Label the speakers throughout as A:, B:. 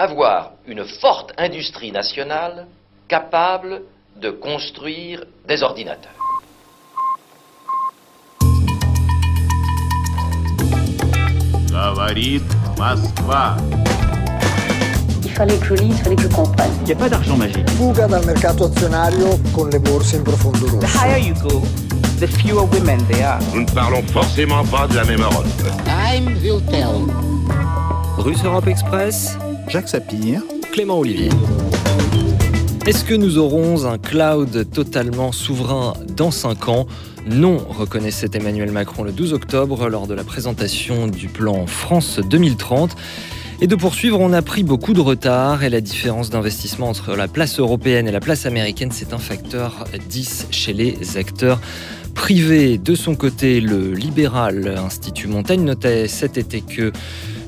A: avoir une forte industrie nationale capable de construire des ordinateurs.
B: Il fallait que je lise, il fallait que je comprenne.
C: Il n'y a pas d'argent magique.
D: Fuga dal mercato azionario con le borse in profondo rosso.
E: The higher you go, the fewer women there are.
F: Nous ne parlons forcément pas de la même Europe.
G: Time will tell.
H: Russe Europe Express
I: Jacques Sapir,
H: Clément Olivier. Est-ce que nous aurons un cloud totalement souverain dans 5 ans? Non, reconnaissait Emmanuel Macron le 12 octobre lors de la présentation du plan France 2030. Et de poursuivre, on a pris beaucoup de retard et la différence d'investissement entre la place européenne et la place américaine, c'est un facteur 10 chez les acteurs privés. De son côté, le libéral Institut Montagne notait cet été que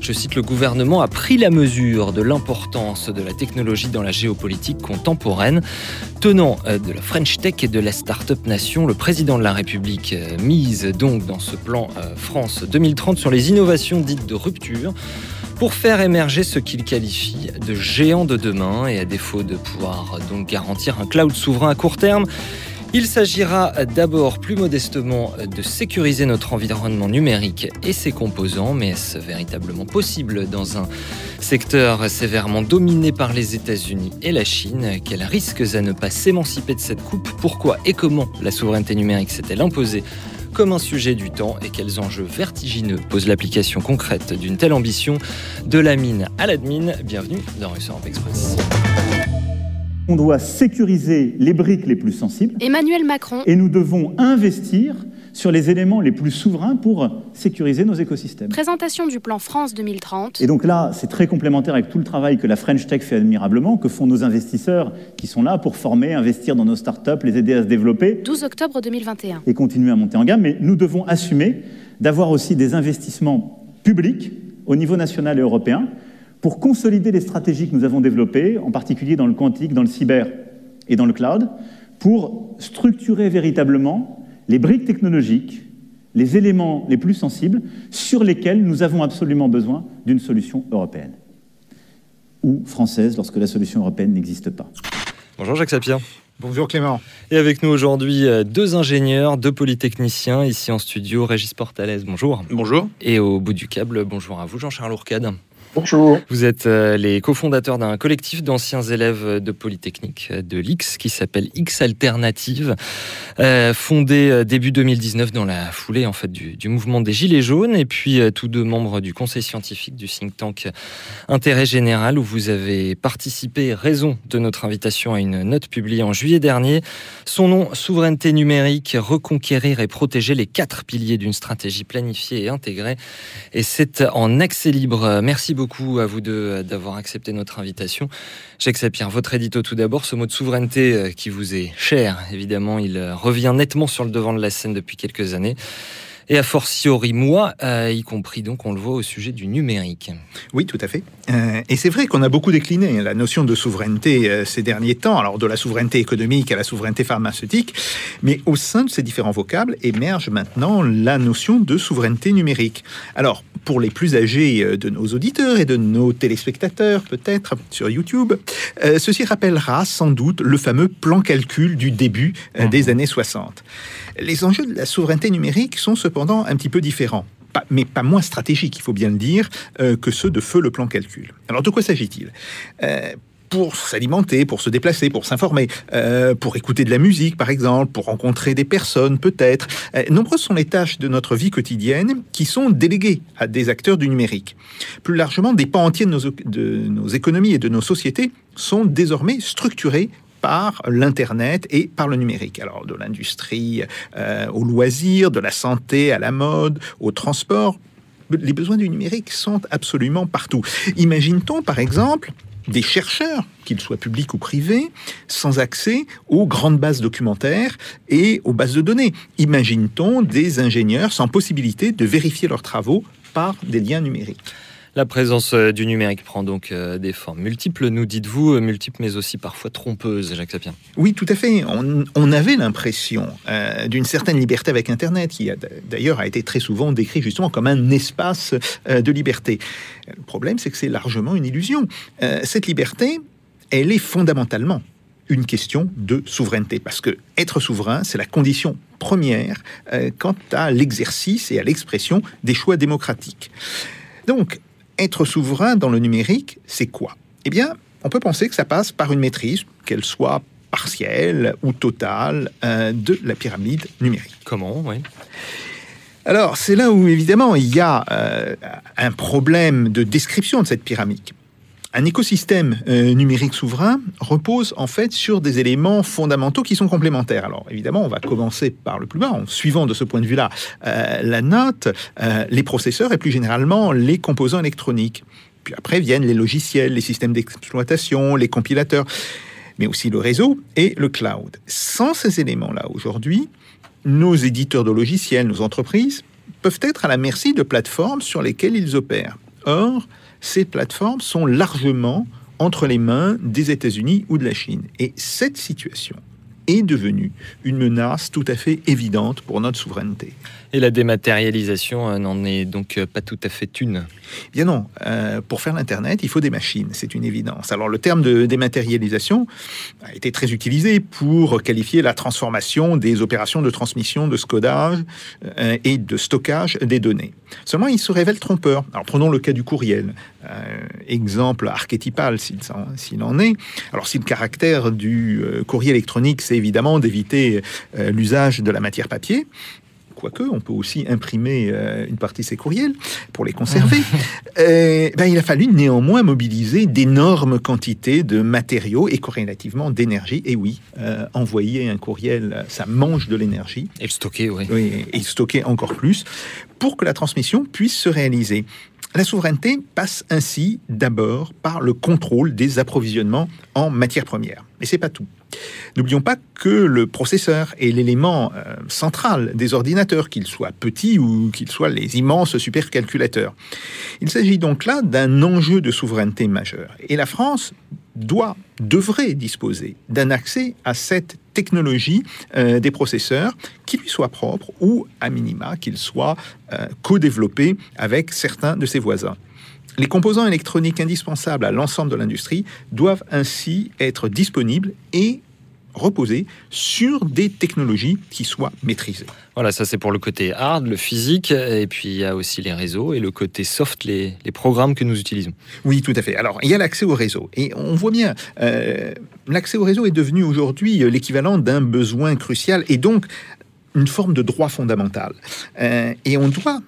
H: je cite, le gouvernement a pris la mesure de l'importance de la technologie dans la géopolitique contemporaine. Tenant euh, de la French Tech et de la Startup Nation, le président de la République euh, mise donc dans ce plan euh, France 2030 sur les innovations dites de rupture pour faire émerger ce qu'il qualifie de géant de demain et à défaut de pouvoir donc garantir un cloud souverain à court terme, il s'agira d'abord plus modestement de sécuriser notre environnement numérique et ses composants, mais est-ce véritablement possible dans un secteur sévèrement dominé par les États-Unis et la Chine? Quels risques à ne pas s'émanciper de cette coupe? Pourquoi et comment la souveraineté numérique s'est-elle imposée comme un sujet du temps? Et quels enjeux vertigineux pose l'application concrète d'une telle ambition? De la mine à l'admin. Bienvenue dans Russe Europe Express.
J: On doit sécuriser les briques les plus sensibles.
K: Emmanuel Macron.
J: Et nous devons investir sur les éléments les plus souverains pour sécuriser nos écosystèmes.
K: Présentation du plan France 2030.
J: Et donc là, c'est très complémentaire avec tout le travail que la French Tech fait admirablement, que font nos investisseurs qui sont là pour former, investir dans nos startups, les aider à se développer.
K: 12 octobre 2021.
J: Et continuer à monter en gamme. Mais nous devons assumer d'avoir aussi des investissements publics au niveau national et européen pour consolider les stratégies que nous avons développées, en particulier dans le quantique, dans le cyber et dans le cloud, pour structurer véritablement les briques technologiques, les éléments les plus sensibles sur lesquels nous avons absolument besoin d'une solution européenne ou française lorsque la solution européenne n'existe pas.
H: Bonjour Jacques Sapir.
I: Bonjour Clément.
H: Et avec nous aujourd'hui deux ingénieurs, deux polytechniciens ici en studio. Régis Portalès, bonjour.
I: Bonjour.
H: Et au bout du câble, bonjour à vous Jean-Charles Ourcade.
L: Bonjour.
H: Vous êtes euh, les cofondateurs d'un collectif d'anciens élèves de Polytechnique euh, de l'X qui s'appelle X Alternative, euh, fondé début 2019 dans la foulée en fait du, du mouvement des Gilets jaunes et puis tous deux membres du conseil scientifique du think tank Intérêt Général où vous avez participé, raison de notre invitation à une note publiée en juillet dernier. Son nom, souveraineté numérique, reconquérir et protéger les quatre piliers d'une stratégie planifiée et intégrée. Et c'est en accès libre. Merci beaucoup beaucoup à vous deux d'avoir accepté notre invitation. Jacques Sapir, votre édito tout d'abord, ce mot de souveraineté qui vous est cher, évidemment, il revient nettement sur le devant de la scène depuis quelques années et a fortiori moi, euh, y compris donc on le voit au sujet du numérique.
I: Oui, tout à fait. Euh, et c'est vrai qu'on a beaucoup décliné la notion de souveraineté euh, ces derniers temps, alors de la souveraineté économique à la souveraineté pharmaceutique, mais au sein de ces différents vocables émerge maintenant la notion de souveraineté numérique. Alors, pour les plus âgés de nos auditeurs et de nos téléspectateurs, peut-être sur YouTube, ceci rappellera sans doute le fameux plan calcul du début des années 60. Les enjeux de la souveraineté numérique sont cependant un petit peu différents. Pas, mais pas moins stratégiques, il faut bien le dire, euh, que ceux de feu le plan calcul. Alors de quoi s'agit-il? Euh, pour s'alimenter, pour se déplacer, pour s'informer, euh, pour écouter de la musique par exemple, pour rencontrer des personnes peut-être. Nombreuses sont les tâches de notre vie quotidienne qui sont déléguées à des acteurs du numérique. Plus largement, des pans entiers de nos économies et de nos sociétés sont désormais structurés par l'Internet et par le numérique. Alors de l'industrie euh, au loisir, de la santé à la mode, au transport. Les besoins du numérique sont absolument partout. Imagine-t-on par exemple des chercheurs, qu'ils soient publics ou privés, sans accès aux grandes bases documentaires et aux bases de données. Imagine-t-on des ingénieurs sans possibilité de vérifier leurs travaux par des liens numériques?
H: La présence euh, du numérique prend donc euh, des formes multiples, nous dites-vous, euh, multiples mais aussi parfois trompeuses, Jacques Sapien.
I: Oui, tout à fait. On, avait l'impression d'une certaine liberté avec Internet, qui d'ailleurs a été très souvent décrit justement comme un espace de liberté. Le problème, c'est que c'est largement une illusion. Cette liberté, elle est fondamentalement une question de souveraineté, parce que être souverain, c'est la condition première quant à l'exercice et à l'expression des choix démocratiques. Donc, être souverain dans le numérique, c'est quoi? Eh bien, on peut penser que ça passe par une maîtrise, qu'elle soit partielle ou totale, euh, de la pyramide numérique.
H: Comment oui.
I: Alors, c'est là où, évidemment, il y a euh, un problème de description de cette pyramide. Un écosystème euh, numérique souverain repose en fait sur des éléments fondamentaux qui sont complémentaires. Alors évidemment, on va commencer par le plus bas, en suivant de ce point de vue-là euh, la note, euh, les processeurs et plus généralement les composants électroniques. Puis après viennent les logiciels, les systèmes d'exploitation, les compilateurs, mais aussi le réseau et le cloud. Sans ces éléments-là, aujourd'hui, nos éditeurs de logiciels, nos entreprises, peuvent être à la merci de plateformes sur lesquelles ils opèrent. Or, ces plateformes sont largement entre les mains des États-Unis ou de la Chine. Et cette situation est devenue une menace tout à fait évidente pour notre souveraineté.
H: Et la dématérialisation euh, n'en est donc euh, pas tout à fait une.
I: Bien non, euh, pour faire l'Internet, il faut des machines, c'est une évidence. Alors le terme de dématérialisation a été très utilisé pour qualifier la transformation des opérations de transmission, de scodage et de stockage des données. Seulement, il se révèle trompeur. Alors prenons le cas du courriel, exemple archétypal s'il en est. Alors si le caractère du courrier électronique, c'est évidemment d'éviter l'usage de la matière papier, quoique on peut aussi imprimer euh, une partie de ces courriels pour les conserver, euh, ben, il a fallu néanmoins mobiliser d'énormes quantités de matériaux et corrélativement d'énergie. Et oui, euh, envoyer un courriel, ça mange de l'énergie.
H: Et le stocker, oui.
I: Oui, et stocker encore plus pour que la transmission puisse se réaliser. La souveraineté passe ainsi d'abord par le contrôle des approvisionnements en matières premières. Mais c'est pas tout. N'oublions pas que le processeur est l'élément euh, central des ordinateurs, qu'ils soient petits ou qu'ils soient les immenses supercalculateurs. Il s'agit donc là d'un enjeu de souveraineté majeur. Et la France doit, devrait disposer d'un accès à cette technologie euh, des processeurs qui lui soit propre ou, à minima, qu'il soit euh, co-développé avec certains de ses voisins. Les composants électroniques indispensables à l'ensemble de l'industrie doivent ainsi être disponibles et reposer sur des technologies qui soient maîtrisées.
H: Voilà, ça c'est pour le côté hard, le physique, et puis il y a aussi les réseaux, et le côté soft, les, les programmes que nous utilisons.
I: Oui, tout à fait. Alors, il y a l'accès au réseau. Et on voit bien, euh, l'accès au réseau est devenu aujourd'hui l'équivalent d'un besoin crucial et donc une forme de droit fondamental. Euh, et on doit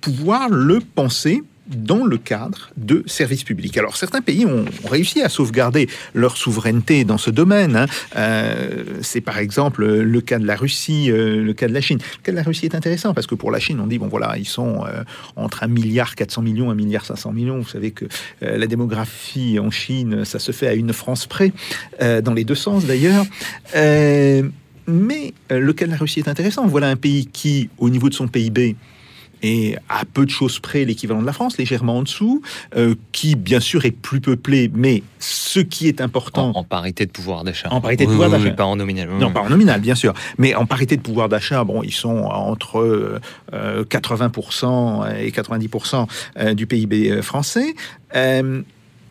I: pouvoir le penser dans le cadre de services publics. Alors certains pays ont réussi à sauvegarder leur souveraineté dans ce domaine. hein. Euh, c'est par exemple le cas de la Russie, euh, le cas de la Chine. Le cas de la Russie est intéressant parce que pour la Chine, on dit bon voilà, ils sont euh, entre 1 milliard 400 millions, 1 milliard 500 millions. Vous savez que la démographie en Chine, ça se fait à une France près, dans les deux sens d'ailleurs. Mais le cas de la Russie est intéressant. Voilà un pays qui, au niveau de son PIB, est à peu de choses près l'équivalent de la France, légèrement en dessous, euh, qui bien sûr est plus peuplé, mais ce qui est important...
H: En, en parité de pouvoir d'achat.
I: En parité de
H: Oui,
I: pouvoir
H: oui, oui,
I: d'achat.
H: pas en nominal.
I: Non, pas en nominal, bien sûr. Mais en parité de pouvoir d'achat, bon, ils sont entre euh, 80% et 90% euh, du PIB euh, français. Euh,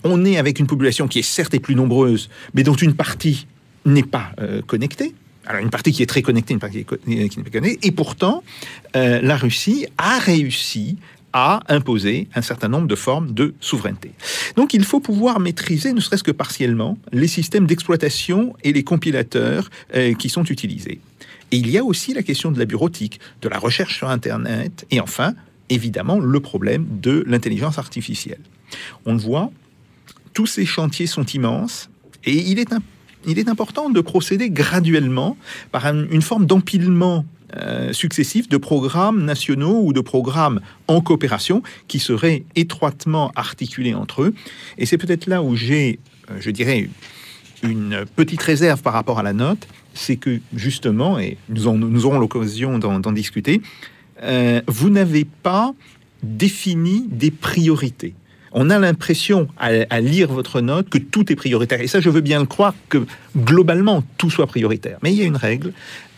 I: on est avec une population qui est certes est plus nombreuse, mais dont une partie n'est pas euh, connectée. Alors une partie qui est très connectée, une partie qui n'est pas connectée. Et pourtant, euh, la Russie a réussi à imposer un certain nombre de formes de souveraineté. Donc il faut pouvoir maîtriser, ne serait-ce que partiellement, les systèmes d'exploitation et les compilateurs euh, qui sont utilisés. Et il y a aussi la question de la bureautique, de la recherche sur Internet, et enfin, évidemment, le problème de l'intelligence artificielle. On le voit, tous ces chantiers sont immenses, et il est, im- il est important de procéder graduellement par un- une forme d'empilement euh, successif de programmes nationaux ou de programmes en coopération qui seraient étroitement articulés entre eux. Et c'est peut-être là où j'ai, euh, je dirais, une petite réserve par rapport à la note, c'est que justement, et nous, aurons l'occasion d'en d'en discuter, euh, vous n'avez pas défini des priorités On a l'impression, à, lire votre note, que tout est prioritaire. Et ça, je veux bien le croire, que globalement, tout soit prioritaire. Mais il y a une règle,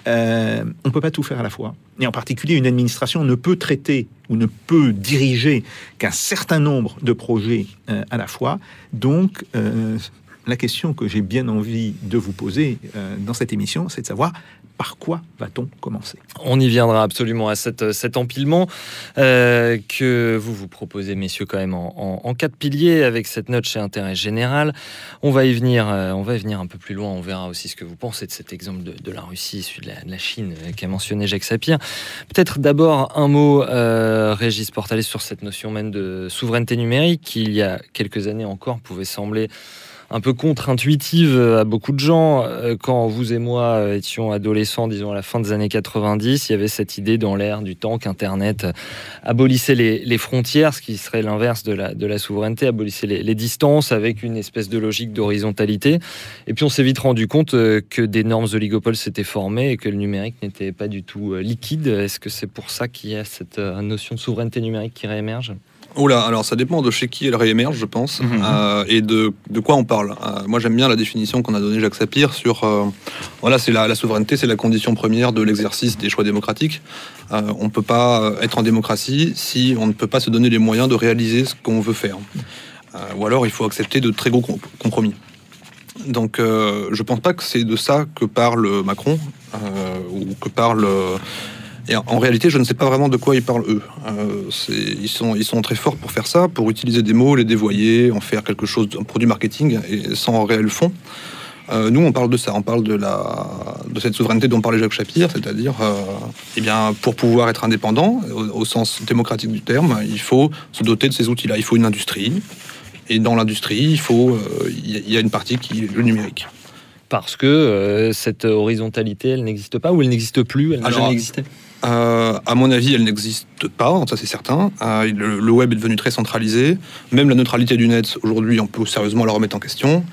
I: euh, on ne peut pas tout faire à la fois. Et en particulier, une administration ne peut traiter ou ne peut diriger qu'un certain nombre de projets euh, à la fois. Donc, euh, la question que j'ai bien envie de vous poser dans cette émission, c'est de savoir par quoi va-t-on commencer?
H: On y viendra absolument à cette, cet empilement euh, que vous vous proposez, messieurs, quand même en, en, quatre piliers avec cette note chez Intérêt Général. On va y venir, euh, on va y venir un peu plus loin. On verra aussi ce que vous pensez de cet exemple de, la Russie, celui de la, Chine euh, qu'a mentionné Jacques Sapir. Peut-être d'abord un mot, Régis Portalis, sur cette notion même de souveraineté numérique qui, il y a quelques années encore, pouvait sembler un peu contre-intuitive à beaucoup de gens. Euh, quand vous et moi étions adolescents, disons à la fin des années 90, il y avait cette idée dans l'air du temps qu'Internet abolissait les, frontières, ce qui serait l'inverse de la, souveraineté, abolissait les, distances avec une espèce de logique d'horizontalité. Et puis on s'est vite rendu compte euh, que des normes oligopoles s'étaient formées et que le numérique n'était pas du tout euh, liquide. Est-ce que c'est pour ça qu'il y a cette notion de souveraineté numérique qui réémerge?
C: Oula, alors ça dépend de chez qui elle réémerge, je pense, mmh. euh, et de, de, quoi on parle. Euh, moi, j'aime bien la définition qu'on a donnée Jacques Sapir sur, euh, voilà, c'est la, la, souveraineté, c'est la condition première de l'exercice des choix démocratiques. on ne peut pas être en démocratie si on ne peut pas se donner les moyens de réaliser ce qu'on veut faire. ou alors, il faut accepter de très gros compromis. Donc, je pense pas que c'est de ça que parle Macron ou que parle et en réalité, je ne sais pas vraiment de quoi ils parlent eux. Euh, ils, sont, ils sont très forts pour faire ça, pour utiliser des mots, les dévoyer, en faire quelque chose, un produit marketing, et sans réel fond. Euh, nous, on parle de ça, on parle de, la, de cette souveraineté dont parlait Jacques Chapir, c'est-à-dire, euh, eh bien, pour pouvoir être indépendant, au, au, sens démocratique du terme, il faut se doter de ces outils-là. Il faut une industrie, et dans l'industrie, il faut, il y, a une partie qui est le numérique.
H: Parce que euh, cette horizontalité, elle n'existe pas ou elle n'existe plus, elle n'a jamais existé?
C: Euh, à mon avis, elle n'existe pas, ça c'est certain. Euh, le, le, web est devenu très centralisé. Même la neutralité du net, aujourd'hui, on peut sérieusement la remettre en question.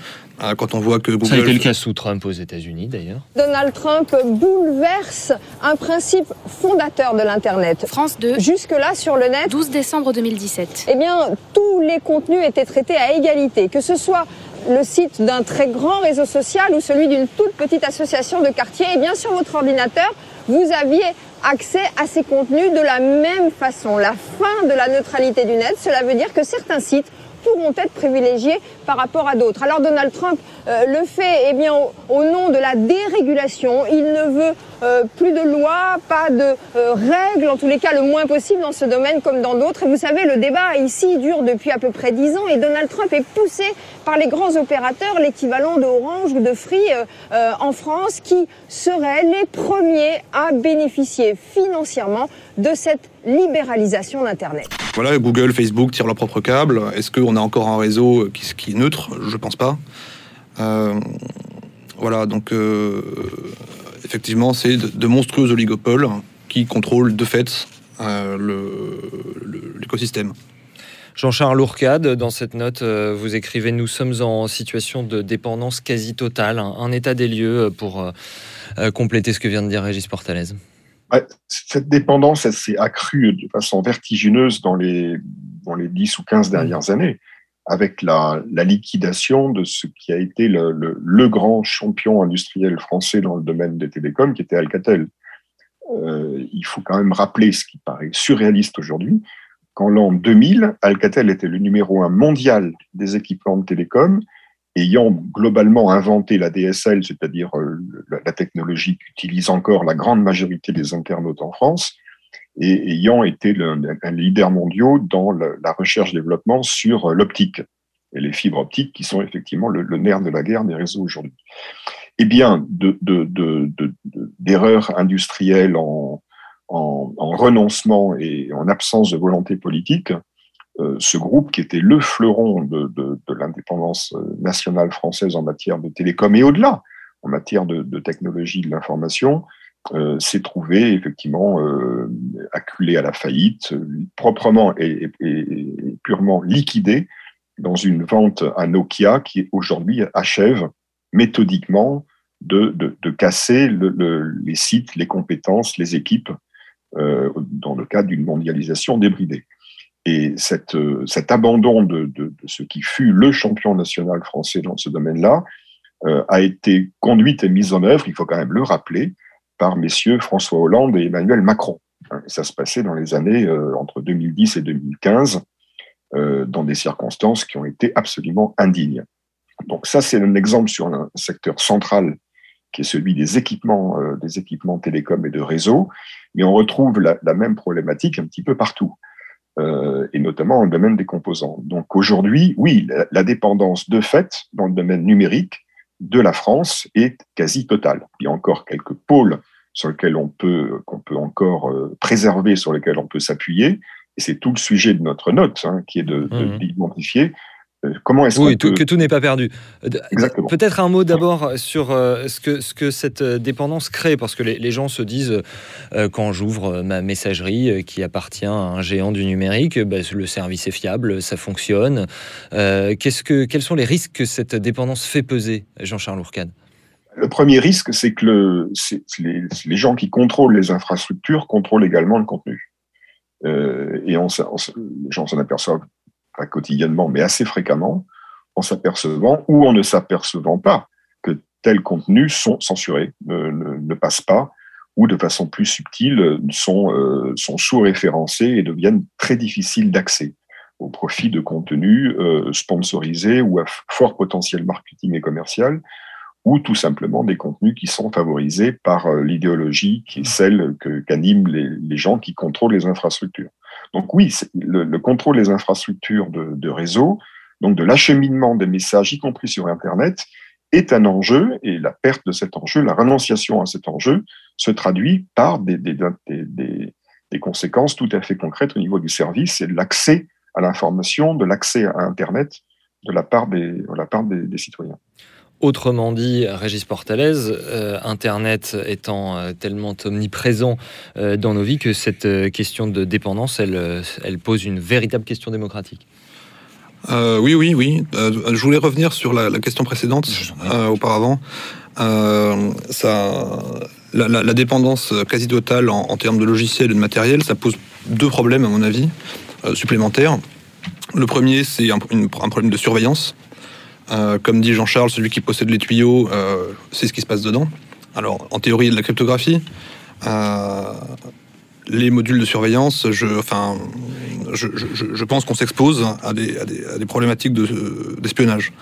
C: Euh, quand on voit que Google...
H: Ça a été le cas sous Trump aux États-Unis, d'ailleurs.
L: Donald Trump bouleverse un principe fondateur de l'Internet.
K: France 2.
L: Jusque-là, sur le net...
K: 12 décembre 2017.
L: Eh bien, tous les contenus étaient traités à égalité, que ce soit le site d'un très grand réseau social ou celui d'une toute petite association de quartier, et bien sur votre ordinateur, vous aviez accès à ces contenus de la même façon. La fin de la neutralité du net, cela veut dire que certains sites pourront être privilégiés par rapport à d'autres. Alors Donald Trump euh, le fait eh au, nom de la dérégulation. Il ne veut euh, plus de lois, pas de euh, règles, en tous les cas le moins possible dans ce domaine comme dans d'autres. Et vous savez, le débat ici dure depuis à peu près dix ans et Donald Trump est poussé par les grands opérateurs, l'équivalent d'Orange ou de Free en France, qui seraient les premiers à bénéficier financièrement de cette libéralisation d'Internet.
C: Voilà, Google, Facebook tirent leur propre câble. Est-ce qu'on a encore un réseau qui, qui est neutre? Je pense pas. Euh, voilà, donc euh, effectivement, c'est de, de, monstrueux oligopoles qui contrôlent de fait euh, l'écosystème.
H: Jean-Charles Lourcade, dans cette note, vous écrivez Nous sommes en situation de dépendance quasi totale, un, état des lieux pour compléter ce que vient de dire Régis Portalez.
M: Cette dépendance, elle s'est accrue de façon vertigineuse dans les, dans les 10 ou 15 dernières années avec la, la, liquidation de ce qui a été le, le, le, grand champion industriel français dans le domaine des télécoms, qui était Alcatel. Euh, il faut quand même rappeler ce qui paraît surréaliste aujourd'hui, qu'en l'an 2000, Alcatel était le numéro un mondial des équipements de télécom, ayant globalement inventé la DSL, c'est-à-dire euh, la technologie qu'utilise encore la grande majorité des internautes en France, et ayant été un leader mondial dans la recherche-développement sur l'optique et les fibres optiques qui sont effectivement le, nerf de la guerre des réseaux aujourd'hui. Eh bien, d'erreurs de, de, industrielles en, en, en, renoncement et en absence de volonté politique, euh, ce groupe qui était le fleuron de, l'indépendance nationale française en matière de télécom et au-delà, en matière de, technologie de l'information, euh, s'est trouvé effectivement euh, acculé à la faillite, proprement et, purement liquidé dans une vente à Nokia qui aujourd'hui achève méthodiquement de, de, de casser le, le, les sites, les compétences, les équipes euh, dans le cadre d'une mondialisation débridée. Et cette, euh, cet abandon de, ce qui fut le champion national français dans ce domaine-là euh, a été conduite et mise en œuvre, il faut quand même le rappeler, par messieurs François Hollande et Emmanuel Macron. Hein, ça se passait dans les années euh, entre 2010 et 2015, euh, dans des circonstances qui ont été absolument indignes. Donc ça, c'est un exemple sur un secteur central qui est celui des équipements, euh, des équipements télécoms et de réseaux, mais on retrouve la même problématique un petit peu partout, euh, et notamment dans le domaine des composants. Donc aujourd'hui, oui, la, la, dépendance de fait dans le domaine numérique de la France est quasi totale. Il y a encore quelques pôles sur lesquels on peut, qu'on peut encore euh, préserver, sur lesquels on peut s'appuyer, et c'est tout le sujet de notre note, hein, qui est de,
H: Mhm.
M: d'identifier euh, comment est-ce
H: Oui,
M: peut...
H: que tout n'est pas perdu. Euh. Peut-être un mot d'abord sur euh, ce, que, ce que cette euh, dépendance crée, parce que les, les gens se disent, euh, quand j'ouvre euh, ma messagerie euh, qui appartient à un géant du numérique, euh, bah, le service est fiable, ça fonctionne. Euh, que, quels sont les risques que cette dépendance fait peser, Jean-Charles Ourcade?
M: Le premier risque, c'est que le, les, les gens qui contrôlent les infrastructures contrôlent également le contenu. Euh, et on, les gens s'en aperçoivent pas quotidiennement, mais assez fréquemment, en s'apercevant ou en ne s'apercevant pas que tels contenus sont censurés, ne, passent pas, ou de façon plus subtile euh, sont, euh, sont sous-référencés et deviennent très difficiles d'accès au profit de contenus euh, sponsorisés ou à fort potentiel marketing et commercial, ou tout simplement des contenus qui sont favorisés par l'idéologie qui est celle qu'animent les gens qui contrôlent les infrastructures. Donc oui, le, le contrôle des infrastructures de, réseau, donc de l'acheminement des messages, y compris sur Internet, est un enjeu, et la perte de cet enjeu, la renonciation à cet enjeu, se traduit par des, conséquences tout à fait concrètes au niveau du service et de l'accès à l'information, de l'accès à Internet de la part des citoyens.
H: Autrement dit, Régis Portalez, euh, Internet étant euh, tellement omniprésent euh, dans nos vies que cette euh, question de dépendance, elle, elle pose une véritable question démocratique.
C: Euh, oui, oui, oui. Euh, je voulais revenir sur la, la question précédente euh, auparavant. Euh, ça, la, la- la dépendance quasi totale en, en termes de logiciels et de matériel, ça pose deux problèmes, à mon avis, euh, supplémentaires. Le premier, c'est un problème de surveillance. Euh, comme dit Jean-Charles, celui qui possède les tuyaux, euh, c'est ce qui se passe dedans. Alors, en théorie, de la cryptographie. Euh, les modules de surveillance, je, pense qu'on s'expose à des, problématiques de- d'espionnage.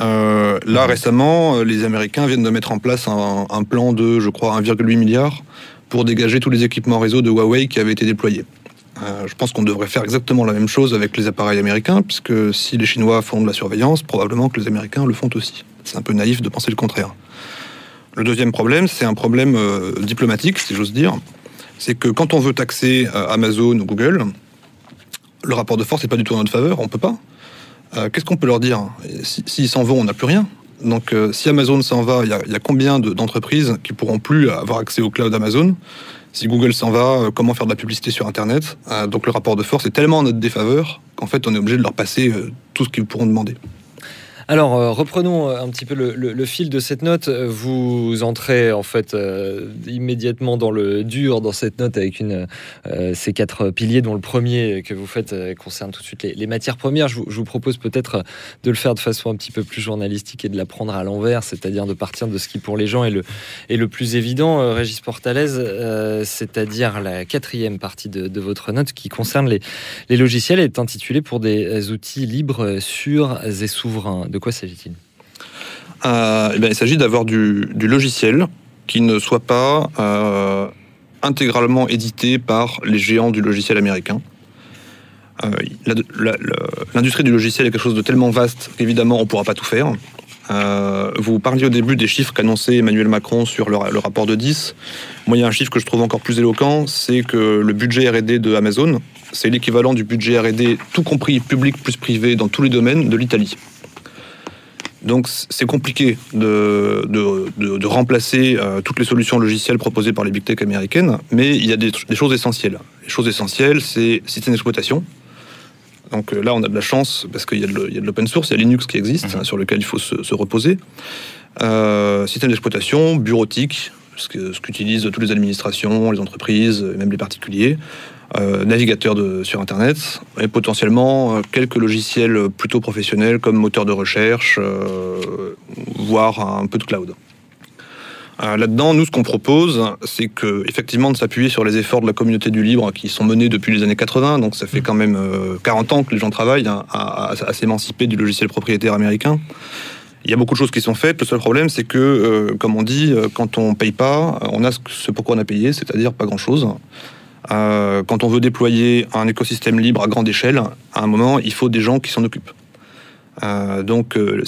C: Euh, là, récemment, euh, les Américains viennent de mettre en place un, un plan de, je crois, 1,8 milliard pour dégager tous les équipements réseau de Huawei qui avaient été déployés. Euh, je pense qu'on devrait faire exactement la même chose avec les appareils américains, puisque si les Chinois font de la surveillance, probablement que les Américains le font aussi. C'est un peu naïf de penser le contraire. Le deuxième problème, c'est un problème euh, diplomatique, si j'ose dire. C'est que quand on veut taxer euh, Amazon ou Google, le rapport de force n'est pas du tout en notre faveur, on peut pas. Qu'est-ce qu'on peut leur dire? S'ils s'en vont, on n'a plus rien. Donc si Amazon s'en va, il y, a- combien de- d'entreprises qui pourront plus avoir accès au cloud Amazon? Si Google s'en va, euh, comment faire de la publicité sur Internet Euh, Donc le rapport de force est tellement en notre défaveur qu'en fait on est obligé de leur passer euh, tout ce qu'ils pourront demander.
H: Alors, euh, reprenons euh, un petit peu le, fil de cette note. Euh, Vous entrez en fait immédiatement dans le dur dans cette note avec une, ces quatre piliers, dont le premier que vous faites concerne tout de suite les, matières premières. Je vous, propose peut-être de le faire de façon un petit peu plus journalistique et de la prendre à l'envers, c'est-à-dire de partir de ce qui pour les gens est le, plus évident. Régis Portalez, c'est-à-dire la quatrième partie de, votre note qui concerne les, logiciels, est intitulée pour des outils libres, sûrs et souverains. De quoi s'agit-il?
C: Euh, eh il s'agit d'avoir du, logiciel qui ne soit pas euh, intégralement édité par les géants du logiciel américain. Euh, L'industrie du logiciel est quelque chose de tellement vaste qu'évidemment on ne pourra pas tout faire. Euh, vous parliez au début des chiffres qu'annonçait Emmanuel Macron sur le, le rapport de 10. Moi, il y a un chiffre que je trouve encore plus éloquent, c'est que le budget R&D de Amazon, c'est l'équivalent du budget R&D, tout compris public plus privé, dans tous les domaines, de l'Italie. Donc c'est compliqué de, de, de- de remplacer euh, toutes les solutions logicielles proposées par les big tech américaines, mais il y a des, des choses essentielles. Les choses essentielles, c'est système d'exploitation. Donc euh, là, on a de la chance parce qu'il y a de, l'open source, il y a Linux qui existe, hein, sur lequel il faut se, se reposer. Euh, système d'exploitation, bureautique, ce qu'utilisent toutes les administrations, les entreprises, et même les particuliers. Euh, navigateurs de, sur Internet, et potentiellement euh, quelques logiciels plutôt professionnels comme moteur de recherche, euh, voire un peu de cloud. Euh, Là-dedans, nous, ce qu'on propose, c'est que, effectivement, de s'appuyer sur les efforts de la communauté du libre qui sont menés depuis les années 80, donc ça fait quand même euh, 40 ans que les gens travaillent hein, à, à- à s'émanciper du logiciel propriétaire américain. Il y a beaucoup de choses qui sont faites. Le seul problème, c'est que, euh, comme on dit, quand on paye pas, on a ce, ce pourquoi on a payé, c'est-à-dire pas grand-chose. Euh, quand on veut déployer un écosystème libre à grande échelle, à un moment, il faut des gens qui s'en occupent. Euh, donc, euh,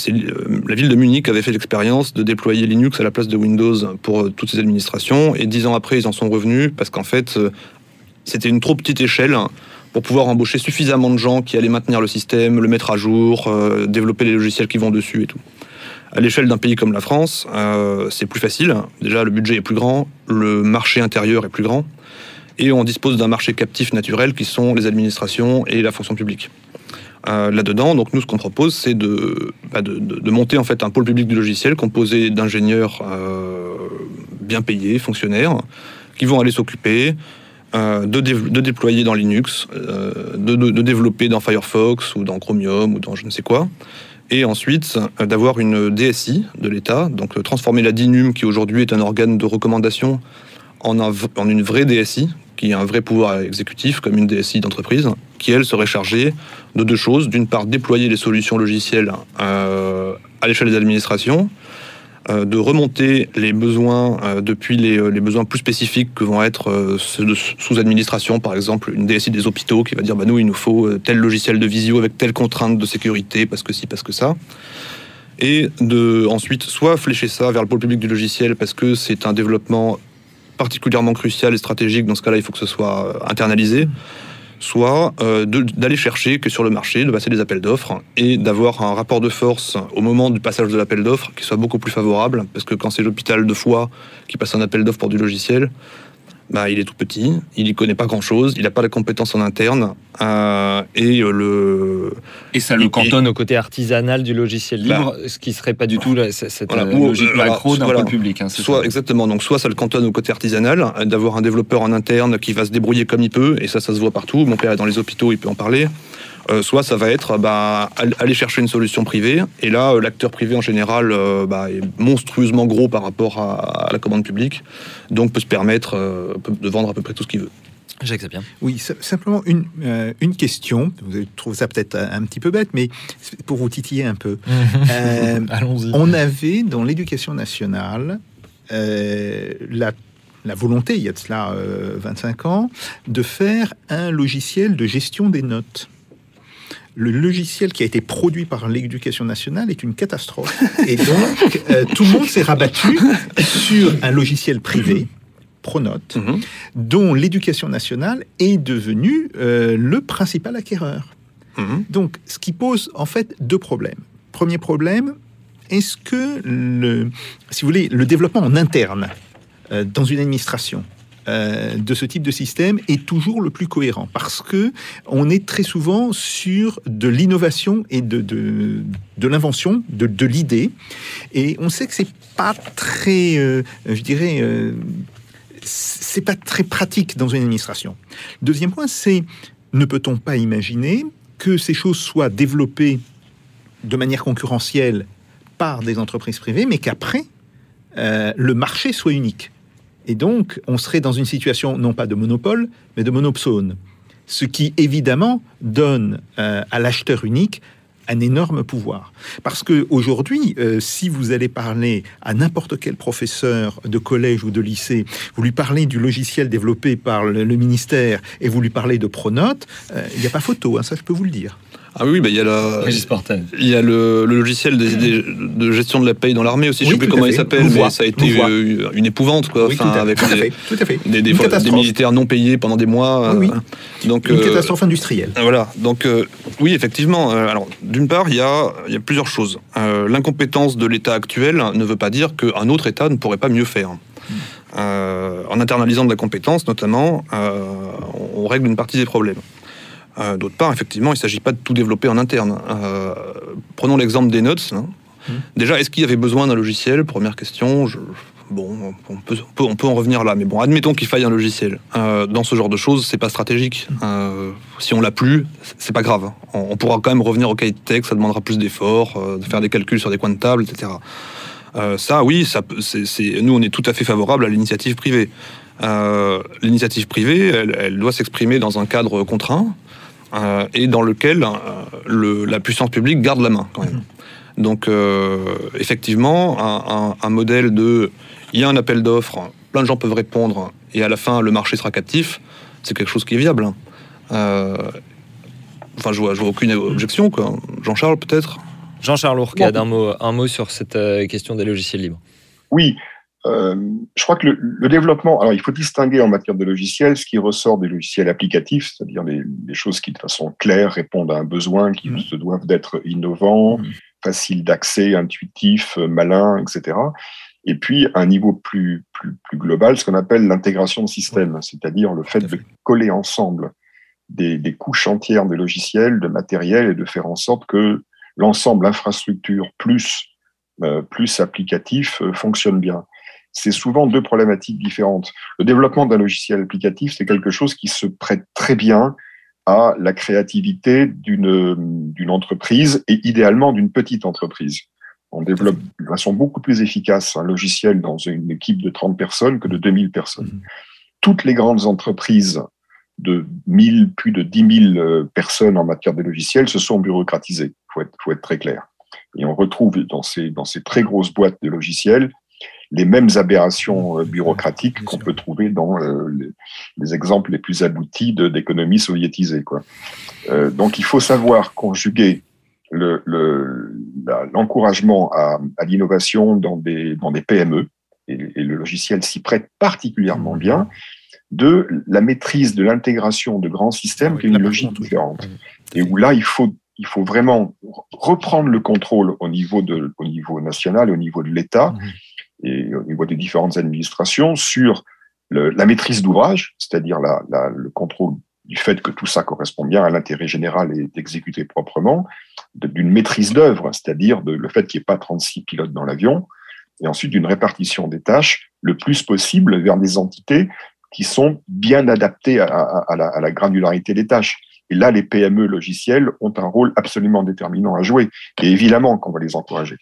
C: la ville de Munich avait fait l'expérience de déployer Linux à la place de Windows pour toutes ses administrations, et dix ans après, ils en sont revenus parce qu'en fait, c'était une trop petite échelle pour pouvoir embaucher suffisamment de gens qui allaient maintenir le système, le mettre à jour, développer les logiciels qui vont dessus et tout. À l'échelle d'un pays comme la France, c'est plus facile. Déjà, le budget est plus grand, le marché intérieur est plus grand, et on dispose d'un marché captif naturel qui sont les administrations et la fonction publique. Euh, Là-dedans, donc nous, ce qu'on propose, c'est de, bah, de, de- monter en fait un pôle public du logiciel composé d'ingénieurs euh, bien payés, fonctionnaires, qui vont aller s'occuper euh, de, de déployer dans Linux, de, développer dans Firefox ou dans Chromium ou dans je ne sais quoi, et ensuite d'avoir une DSI de l'État, donc transformer la DINUM, qui aujourd'hui est un organe de recommandation, en, un en une vraie DSI, qui a un vrai pouvoir exécutif, comme une DSI d'entreprise, qui, elle, serait chargée de deux choses. D'une part, déployer les solutions logicielles euh, à l'échelle des administrations, euh, de remonter les besoins euh, depuis les, besoins plus spécifiques que vont être sous-administration, par exemple une DSI des hôpitaux qui va dire bah, nous il nous faut tel logiciel de visio avec telle contrainte de sécurité parce que si parce que ça et de ensuite soit flécher ça vers le pôle public du logiciel parce que c'est un développement particulièrement crucial et stratégique dans ce cas-là il faut que ce soit euh, internalisé soit euh, d'aller chercher que sur le marché, de passer des appels d'offres et d'avoir un rapport de force au moment du passage de l'appel d'offres qui soit beaucoup plus favorable, parce que quand c'est l'hôpital de Foix qui passe un appel d'offres pour du logiciel, bah, il est tout petit, il y connaît pas grand-chose, il n'a pas la compétence en interne, euh, et euh, le...
N: Et ça le
C: Et-
N: cantonne au côté artisanal du logiciel libre, ce qui serait pas du tout la- cette
C: Voilà,
N: euh,
C: ou,
N: logique
C: euh,
N: macro d'un
C: voilà.
N: public. hein,
C: soit
N: ça.
C: exactement, donc soit ça le cantonne au côté artisanal, d'avoir un développeur en interne qui va se débrouiller comme il peut, et ça, ça se voit partout. Mon père est dans les hôpitaux, il peut en parler. Euh, soit ça va être bah, all- aller chercher une solution privée, et là, euh, l'acteur privé en général euh, bah, est monstrueusement gros par rapport à, à la commande publique, donc peut se permettre euh, de vendre à peu près tout ce qu'il veut.
H: Jacques Sapien.
I: Oui, sim- simplement une, euh, une question. Vous allez trouver ça peut-être un, un petit peu bête, mais pour vous titiller un peu. Euh,
H: Allons-y.
I: on avait dans l'éducation nationale euh, la, la volonté, il y a de cela euh, 25 ans, de faire un logiciel de gestion des notes. Le logiciel qui a été produit par l'éducation nationale est une catastrophe. Et donc, euh, tout le monde s'est rabattu sur un logiciel privé, Pronote, dont l'éducation nationale est devenue euh, le principal acquéreur. Donc, ce qui pose en fait deux problèmes. Premier problème, est-ce que le, si vous voulez, le développement en interne euh, dans une administration euh, de ce type de système est toujours le plus cohérent parce que on est très souvent sur de l'innovation et de, de, de l'invention, de, de l'idée, et on sait que c'est pas très, euh, je dirais, euh, c'est pas très pratique dans une administration. Deuxième point, c'est ne peut-on pas imaginer que ces choses soient développées de manière concurrentielle par des entreprises privées, mais qu'après, le marché soit unique? Et donc, on serait dans une situation non pas de monopole, mais de monopsone. Ce qui, évidemment, donne euh, à l'acheteur unique un énorme pouvoir. Parce que aujourd'hui, euh, si vous allez parler à n'importe quel professeur de collège ou de lycée, vous lui parlez du logiciel développé par le, ministère et vous lui parlez de Pronote, euh, il n'y a pas photo, hein, ça je peux vous le dire.
C: Ah oui, bah, il y a la,
N: Régis Portel.
C: il y a le, le logiciel des- des- de gestion de la paye dans l'armée aussi. je
I: Oui,
C: sais plus comment il s'appelle, mais ça a été euh, une épouvante, quoi.
I: Oui,
C: Enfin,
I: tout à-
C: avec
I: tout
C: des,
I: fait, tout à fait.
C: des, militaires non payés pendant des mois.
I: Oui,
C: euh, donc,
I: Une
C: euh,
I: catastrophe industrielle.
C: Voilà, donc euh, oui, effectivement. alors, d'une part, il y a, il y a plusieurs choses. Euh, L'incompétence de l'État actuel ne veut pas dire qu'un autre État ne pourrait pas mieux faire. En internalisant de la compétence, notamment, on règle une partie des problèmes. Euh, D'autre part, effectivement, il ne s'agit pas de tout développer en interne. Euh, prenons l'exemple des notes. hein. Déjà, est-ce qu'il y avait besoin d'un logiciel? Première question. Je, bon, on peut, on, peut, on peut, en revenir là, mais bon, admettons qu'il faille un logiciel. Euh, dans ce genre de choses, c'est pas stratégique. Euh, si on l'a plus, c'est pas grave. On, on, pourra quand même revenir au cahier de texte, ça demandera plus d'efforts, de faire des calculs sur des coins de table, etc. Ça, oui, ça, nous, on est tout à fait favorable à l'initiative privée. Euh, l'initiative privée, elle, elle doit s'exprimer dans un cadre contraint euh, et dans lequel le, la puissance publique garde la main quand même. Donc, effectivement, un, un, un modèle de il y a un appel d'offres, plein de gens peuvent répondre, et à la fin, le marché sera captif, c'est quelque chose qui est viable. Euh, enfin, je vois, je vois aucune objection. Jean-Charles, peut-être?
H: Jean-Charles Ourcade, un mot, un mot sur cette euh, question des logiciels libres.
M: Oui, euh, je crois que le, le, développement, alors il faut distinguer en matière de logiciels ce qui ressort des logiciels applicatifs, c'est-à-dire des, des, choses qui de façon claire répondent à un besoin, qui mmh. se doivent d'être innovants, mmh. faciles d'accès, intuitifs, malins, etc et puis un niveau plus, plus, plus global, ce qu'on appelle l'intégration de système, c'est-à-dire le fait de coller ensemble des, des, couches entières de logiciels, de matériel, et de faire en sorte que l'ensemble infrastructure plus, euh, plus applicatif euh, fonctionne bien. C'est souvent deux problématiques différentes. Le développement d'un logiciel applicatif, c'est quelque chose qui se prête très bien à la créativité d'une entreprise et idéalement d'une petite entreprise. On développe de façon beaucoup plus efficace un logiciel dans une équipe de 30 personnes que de 2000 personnes. Mmh. Toutes les grandes entreprises de 1000, plus de 10 000 euh, personnes en matière de logiciels se sont bureaucratisées. Il faut être, faut être très clair. Et on retrouve dans ces, dans ces très grosses boîtes de logiciels les mêmes aberrations euh, bureaucratiques qu'on peut trouver dans euh, les, les, exemples les plus aboutis d'économies soviétisées. Quoi. Euh, donc il faut savoir conjuguer l'encouragement le, le, à, à l'innovation dans des, dans des PME, et, et le logiciel s'y prête particulièrement bien, de la maîtrise de l'intégration de grands systèmes, ah qui est une logique différente. Et où là, il faut, il faut vraiment reprendre le contrôle au niveau, de, au niveau national, au niveau de l'État, mmh. Et au niveau des différentes administrations sur la maîtrise d'ouvrage, c'est-à-dire le contrôle du fait que tout ça correspond bien à l'intérêt général et d'exécuter proprement, d'une maîtrise d'œuvre, c'est-à-dire le fait qu'il n'y ait pas 36 pilotes dans l'avion, et ensuite d'une répartition des tâches le plus possible vers des entités qui sont bien adaptées à, la, à la, granularité des tâches. Et là, les PME logiciels ont un rôle absolument déterminant à jouer, et évidemment qu'on va les encourager.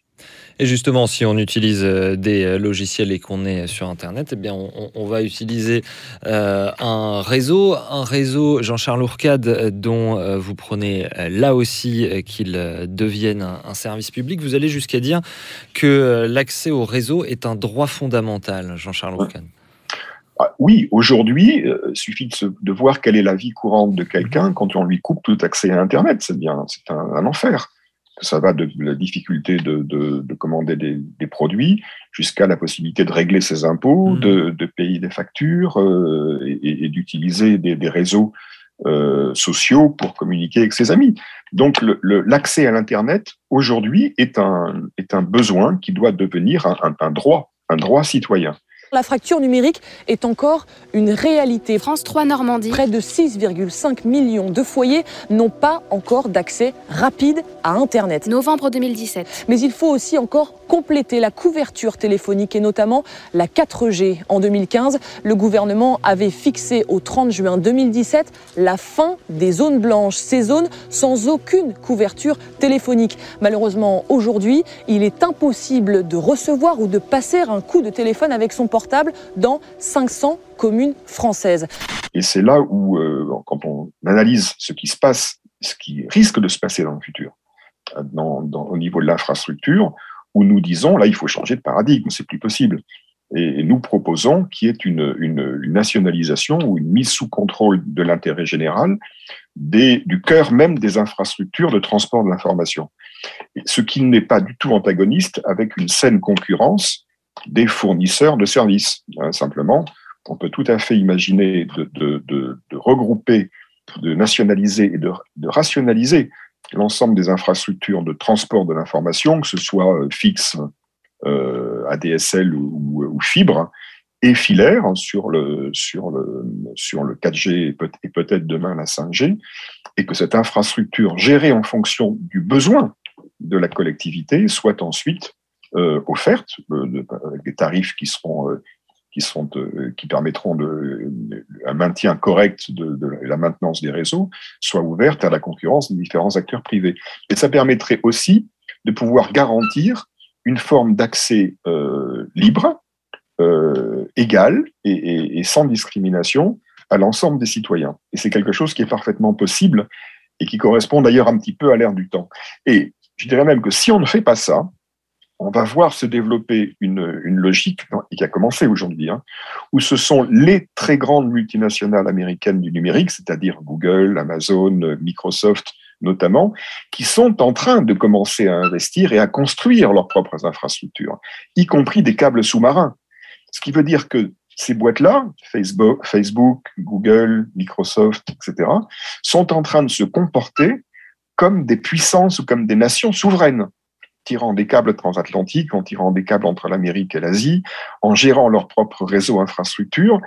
H: Et justement, si on utilise euh, des logiciels et qu'on est sur Internet, eh bien, on, on va utiliser euh, un réseau, un réseau, Jean-Charles Ourcade, euh, dont euh, vous prenez là aussi qu'il devienne un, un, service public. Vous allez jusqu'à dire que l'accès au réseau est un droit fondamental, Jean-Charles Ourcade.
M: Ah, oui, aujourd'hui, il euh, suffit de, se, de, voir quelle est la vie courante de quelqu'un quand on lui coupe tout accès à Internet. C'est bien, c'est un, un, enfer. Ça va de la difficulté de, de, de commander des, des produits jusqu'à la possibilité de régler ses impôts, mmh. de, payer des factures euh, et, et d'utiliser des, des, réseaux euh, sociaux pour communiquer avec ses amis. Donc, l'accès à l'Internet aujourd'hui est un, est un besoin qui doit devenir un, un droit, un droit citoyen.
O: La fracture numérique est encore une réalité.
K: France 3 Normandie.
O: Près de 6,5 millions de foyers n'ont pas encore d'accès rapide à Internet.
K: Novembre 2017.
O: Mais il faut aussi encore compléter la couverture téléphonique et notamment la 4G. En 2015, le gouvernement avait fixé au 30 juin 2017 la fin des zones blanches, ces zones sans aucune couverture téléphonique. Malheureusement, aujourd'hui, il est impossible de recevoir ou de passer un coup de téléphone avec son portable dans 500 communes françaises.
M: Et c'est là où, euh, quand on analyse ce qui se passe, ce qui risque de se passer dans le futur, au niveau de l'infrastructure, où nous disons, là, il faut changer de paradigme, c'est plus possible. Et nous proposons qu'il y ait une, nationalisation ou une mise sous contrôle de l'intérêt général du cœur même des infrastructures de transport de l'information. Ce qui n'est pas du tout antagoniste avec une saine concurrence des fournisseurs de services. Hein, simplement, on peut tout à fait imaginer de, regrouper, de nationaliser et de, rationaliser l'ensemble des infrastructures de transport de l'information, que ce soit euh, fixe, euh, ADSL ou, fibre, et filaire hein, sur le, sur le, sur le 4G et peut-être demain la 5G, et que cette infrastructure gérée en fonction du besoin de la collectivité soient ensuite offertes avec des tarifs qui seront qui, sont, qui permettront un maintien correct de, la maintenance des réseaux, soient ouvertes à la concurrence des différents acteurs privés. Et ça permettrait aussi de pouvoir garantir une forme d'accès euh, libre, euh, égal et, et, sans discrimination à l'ensemble des citoyens. Et c'est quelque chose qui est parfaitement possible et qui correspond d'ailleurs un petit peu à l'ère du temps. Et je dirais même que si on ne fait pas ça, on va voir se développer une, logique, qui a commencé aujourd'hui, hein, où ce sont les très grandes multinationales américaines du numérique, c'est-à-dire Google, Amazon, Microsoft notamment, qui sont en train de commencer à investir et à construire leurs propres infrastructures, y compris des câbles sous-marins. Ce qui veut dire que ces boîtes-là, Facebook, Google, Microsoft, etc., sont en train de se comporter comme des puissances ou comme des nations souveraines tirant des câbles transatlantiques, en tirant des câbles entre l'Amérique et l'Asie, en gérant leur propre réseau infrastructure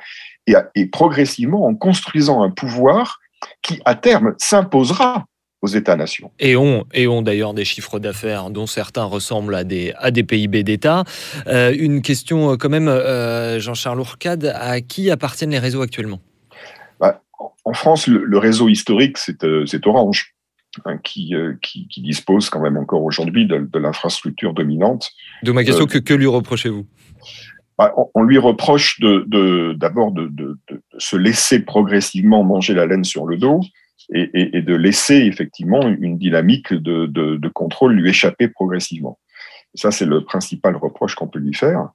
M: et, et, progressivement en construisant un pouvoir qui, à terme, s'imposera aux États-nations.
H: Et ont, et ont d'ailleurs des chiffres d'affaires dont certains ressemblent à des, à des PIB d'État. Euh, une question euh, quand même, euh, Jean-Charles Ourcade, à qui appartiennent les réseaux actuellement?
M: Bah, En France, le, le réseau historique, c'est Orange. Hein, qui, euh, qui, qui, dispose quand même encore aujourd'hui de, de l'infrastructure dominante.
H: De ma question, euh, que, que lui reprochez-vous?
M: Bah, on, on, lui reproche d'abord de, de, de, se laisser progressivement manger la laine sur le dos et, et, et de laisser effectivement une dynamique de, contrôle lui échapper progressivement. Ça, c'est le principal reproche qu'on peut lui faire,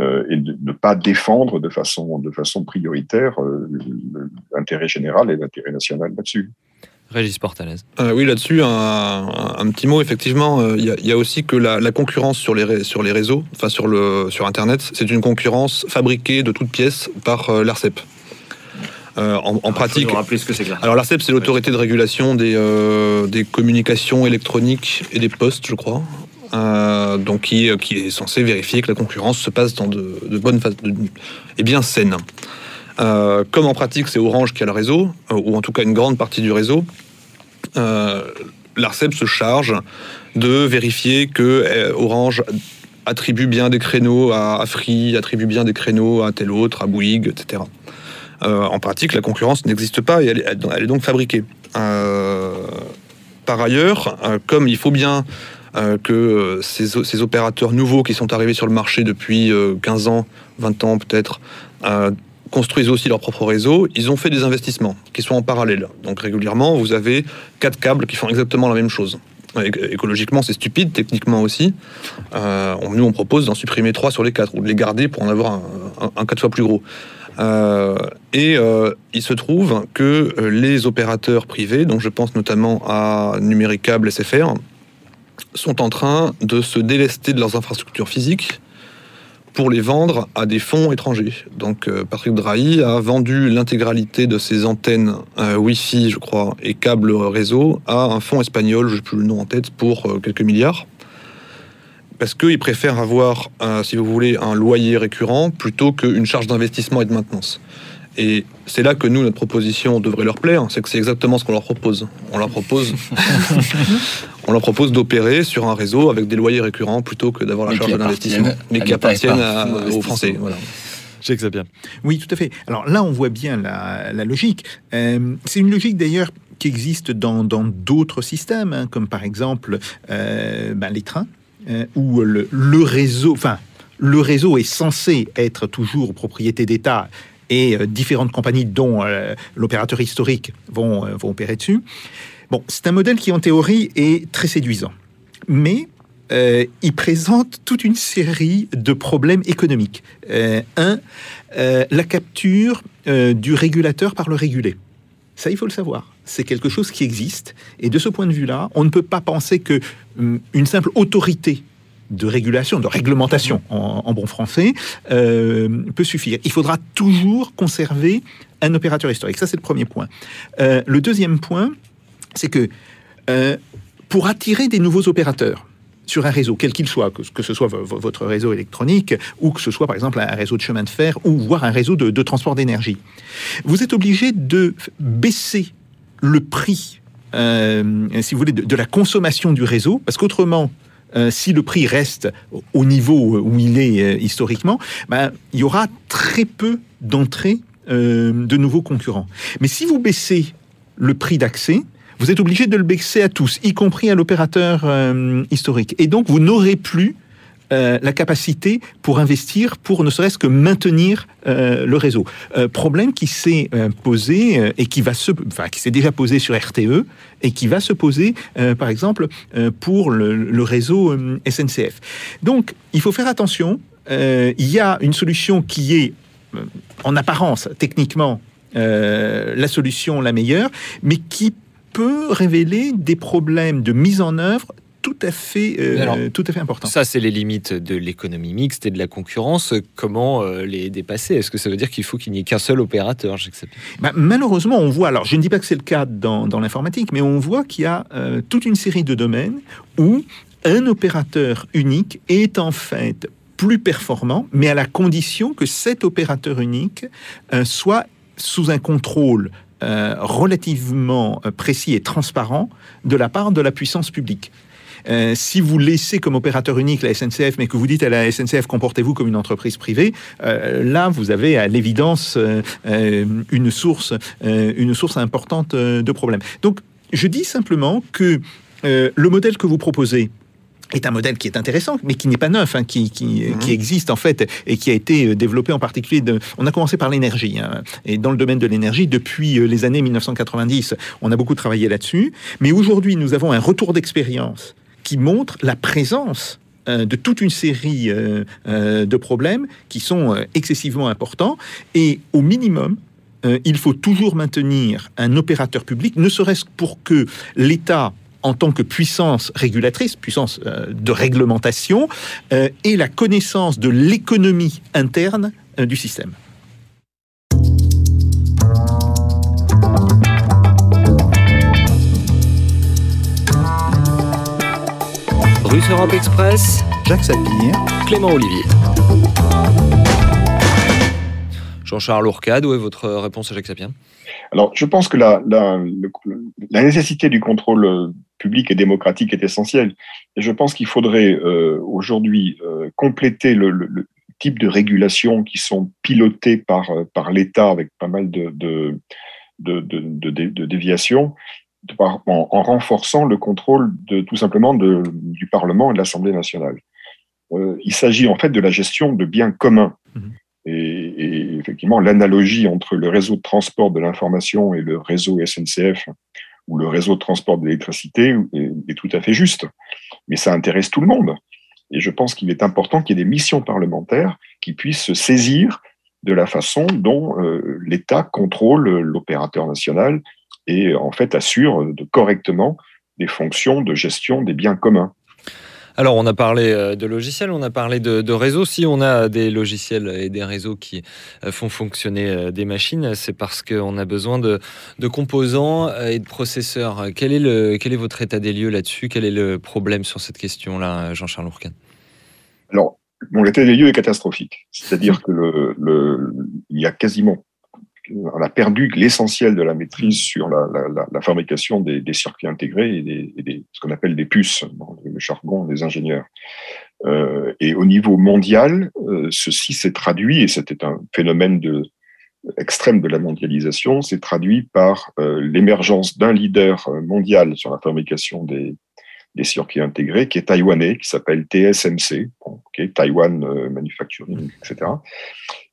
M: euh, et de ne pas défendre de façon, de façon prioritaire l'intérêt général et l'intérêt national là-dessus.
H: Régis Portalez.
C: Euh, oui, là-dessus, un, un, un, petit mot. Effectivement, il euh, y, y, a aussi que la, la, concurrence sur les, sur les réseaux, enfin sur, le, sur Internet, c'est une concurrence fabriquée de toutes pièces par euh, l'ARCEP. Euh, en, en pratique.
N: Ce que c'est
C: Alors l'ARCEP, c'est l'autorité de régulation des, euh, des communications électroniques et des postes, je crois. Euh, donc qui, qui, est censé vérifier que la concurrence se passe dans de, de bonnes phases et bien saines. Euh, comme en pratique, c'est Orange qui a le réseau, euh, ou en tout cas une grande partie du réseau, euh, l'ARCEP se charge de vérifier que Orange attribue bien des créneaux à, Free, attribue bien des créneaux à tel autre, à Bouygues, etc. En pratique, la concurrence n'existe pas et elle est, donc fabriquée. par ailleurs, comme il faut bien que ces, opérateurs nouveaux qui sont arrivés sur le marché depuis 15 ans, 20 ans peut-être, construisent aussi leur propre réseau, ils ont fait des investissements qui sont en parallèle. Donc régulièrement, vous avez quatre câbles qui font exactement la même chose. Écologiquement, c'est stupide, techniquement aussi. Euh, nous, on propose d'en supprimer trois sur les quatre, ou de les garder pour en avoir un, quatre fois plus gros. Euh, et euh, il se trouve que les opérateurs privés, donc je pense notamment à Numéricable SFR, sont en train de se délester de leurs infrastructures physiques pour les vendre à des fonds étrangers. Donc euh, Patrick Drahi a vendu l'intégralité de ses antennes euh, Wi-Fi, je crois, et câbles réseau à un fonds espagnol, je n'ai plus le nom en tête, pour euh, quelques milliards. Parce qu'il préfère avoir, si vous voulez, un loyer récurrent plutôt qu'une charge d'investissement et de maintenance. Et c'est là que nous, notre proposition devrait leur plaire, c'est que c'est exactement ce qu'on leur propose. On leur propose, on leur propose d'opérer sur un réseau avec des loyers récurrents plutôt que d'avoir la charge de l'investissement, mais qui appartiennent à, aux Français. Voilà.
I: bien. Oui, tout à fait. Alors là, on voit bien la, la logique. Euh, c'est une logique d'ailleurs qui existe dans d'autres systèmes, hein, comme par exemple euh, ben, les trains, euh, où le, le réseau, enfin, le réseau est censé être toujours propriété d'État et euh, différentes compagnies, dont euh, l'opérateur historique, vont, euh, vont opérer dessus. Bon, c'est un modèle qui, en théorie, est très séduisant. Mais il présente toute une série de problèmes économiques. Euh, un, la capture du régulateur par le régulé. Ça, il faut le savoir. C'est quelque chose qui existe. Et de ce point de vue-là, on ne peut pas penser que um, une simple autorité de régulation, de réglementation en, bon français, euh, peut suffire. Il faudra toujours conserver un opérateur historique. Ça, c'est le premier point. Euh, le deuxième point, c'est que euh, pour attirer des nouveaux opérateurs, sur un réseau, quel qu'il soit, que, ce soit votre réseau électronique ou que ce soit par exemple un réseau de chemin de fer ou voire un réseau de, transport d'énergie. Vous êtes obligé de baisser le prix si vous voulez, de la consommation du réseau, parce qu'autrement, euh, si le prix reste au niveau où il est euh, historiquement, ben, il y aura très peu d'entrées euh, de nouveaux concurrents. Mais si vous baissez le prix d'accès, vous êtes obligé de le baisser à tous, y compris à l'opérateur historique. Et donc, vous n'aurez plus euh, la capacité pour investir, pour ne serait-ce que maintenir euh, le réseau. Euh, problème qui s'est posé et qui va se, qui s'est déjà posé sur RTE et qui va se poser, par exemple, pour le, réseau SNCF. Donc, il faut faire attention. Il y a une solution qui est, en apparence, techniquement, la solution la meilleure, mais qui peut révéler des problèmes de mise en œuvre tout à fait, euh,
H: Alors,
I: tout à fait importants.
H: Ça, c'est les limites de l'économie mixte et de la concurrence. Comment euh, les dépasser? Est-ce que ça veut dire qu'il faut qu'il n'y ait qu'un seul opérateur
I: Bah, malheureusement, on voit, alors je ne dis pas que c'est le cas dans, dans l'informatique, mais on voit qu'il y a euh, toute une série de domaines où un opérateur unique est en fait plus performant, mais à la condition que cet opérateur unique soit sous un contrôle relativement précis et transparent de la part de la puissance publique. Euh, si vous laissez comme opérateur unique la SNCF, mais que vous dites à la SNCF comportez-vous comme une entreprise privée, euh, là vous avez à l'évidence euh, une source, une source importante de problèmes. Donc je dis simplement que le modèle que vous proposez est un modèle qui est intéressant, mais qui n'est pas neuf, hein, qui, qui, qui existe en fait et qui a été développé en particulier. De, on a commencé par l'énergie, hein, et dans le domaine de l'énergie, depuis les années 1990, on a beaucoup travaillé là-dessus. Mais aujourd'hui, nous avons un retour d'expérience qui montre la présence euh, de toute une série euh, euh, de problèmes qui sont excessivement importants. Et au minimum, il faut toujours maintenir un opérateur public, ne serait-ce pour que l'État en tant que puissance régulatrice, puissance de réglementation, ait la connaissance de l'économie interne du système.
H: Russe Europe Express,
I: Jacques Sapir,
H: Clément Olivier. Jean-Charles Ourcade, où est votre réponse à Jacques Sapien
M: Alors, je pense que la, la, le- la nécessité du contrôle euh, public et démocratique est essentielle. Et je pense qu'il faudrait euh, aujourd'hui euh, compléter le, le- le type de régulation qui sont pilotées par, par l'État avec pas mal de, de, de, de, de- de- de déviations de par- en, en renforçant le contrôle de, tout simplement de, du Parlement et de l'Assemblée nationale. Euh, il s'agit en fait de la gestion de biens communs. Et, et effectivement, l'analogie entre le réseau de transport de l'information et le réseau SNCF ou le réseau de transport de l'électricité est, est tout à fait juste. Mais ça intéresse tout le monde. Et je pense qu'il est important qu'il y ait des missions parlementaires qui puissent se saisir de la façon dont euh, l'État contrôle l'opérateur national et en fait assure de, correctement des fonctions de gestion des biens communs.
H: Alors, on a parlé euh, de logiciels, on a parlé de, de réseaux. Si on a des logiciels et des réseaux qui euh, font fonctionner euh, des machines, c'est parce qu'on a besoin de, de composants euh, et de processeurs. Quel est, le, quel est votre état des lieux là-dessus? Quel est le problème sur cette question-là, Jean-Charles Ourcade
M: Alors, bon, l'état des lieux est catastrophique. C'est-à-dire que le, le, il y a quasiment, on a perdu l'essentiel de la maîtrise sur la, fabrication des, circuits intégrés et des, ce qu'on appelle des puces, dans le jargon des ingénieurs. Euh, et au niveau mondial, euh, ceci s'est traduit, et c'était un phénomène de, extrême de la mondialisation, s'est traduit par euh, l'émergence d'un leader mondial sur la fabrication des, des circuits intégrés, qui est taïwanais, qui s'appelle TSMC, bon, Taiwan euh, Manufacturing, etc.,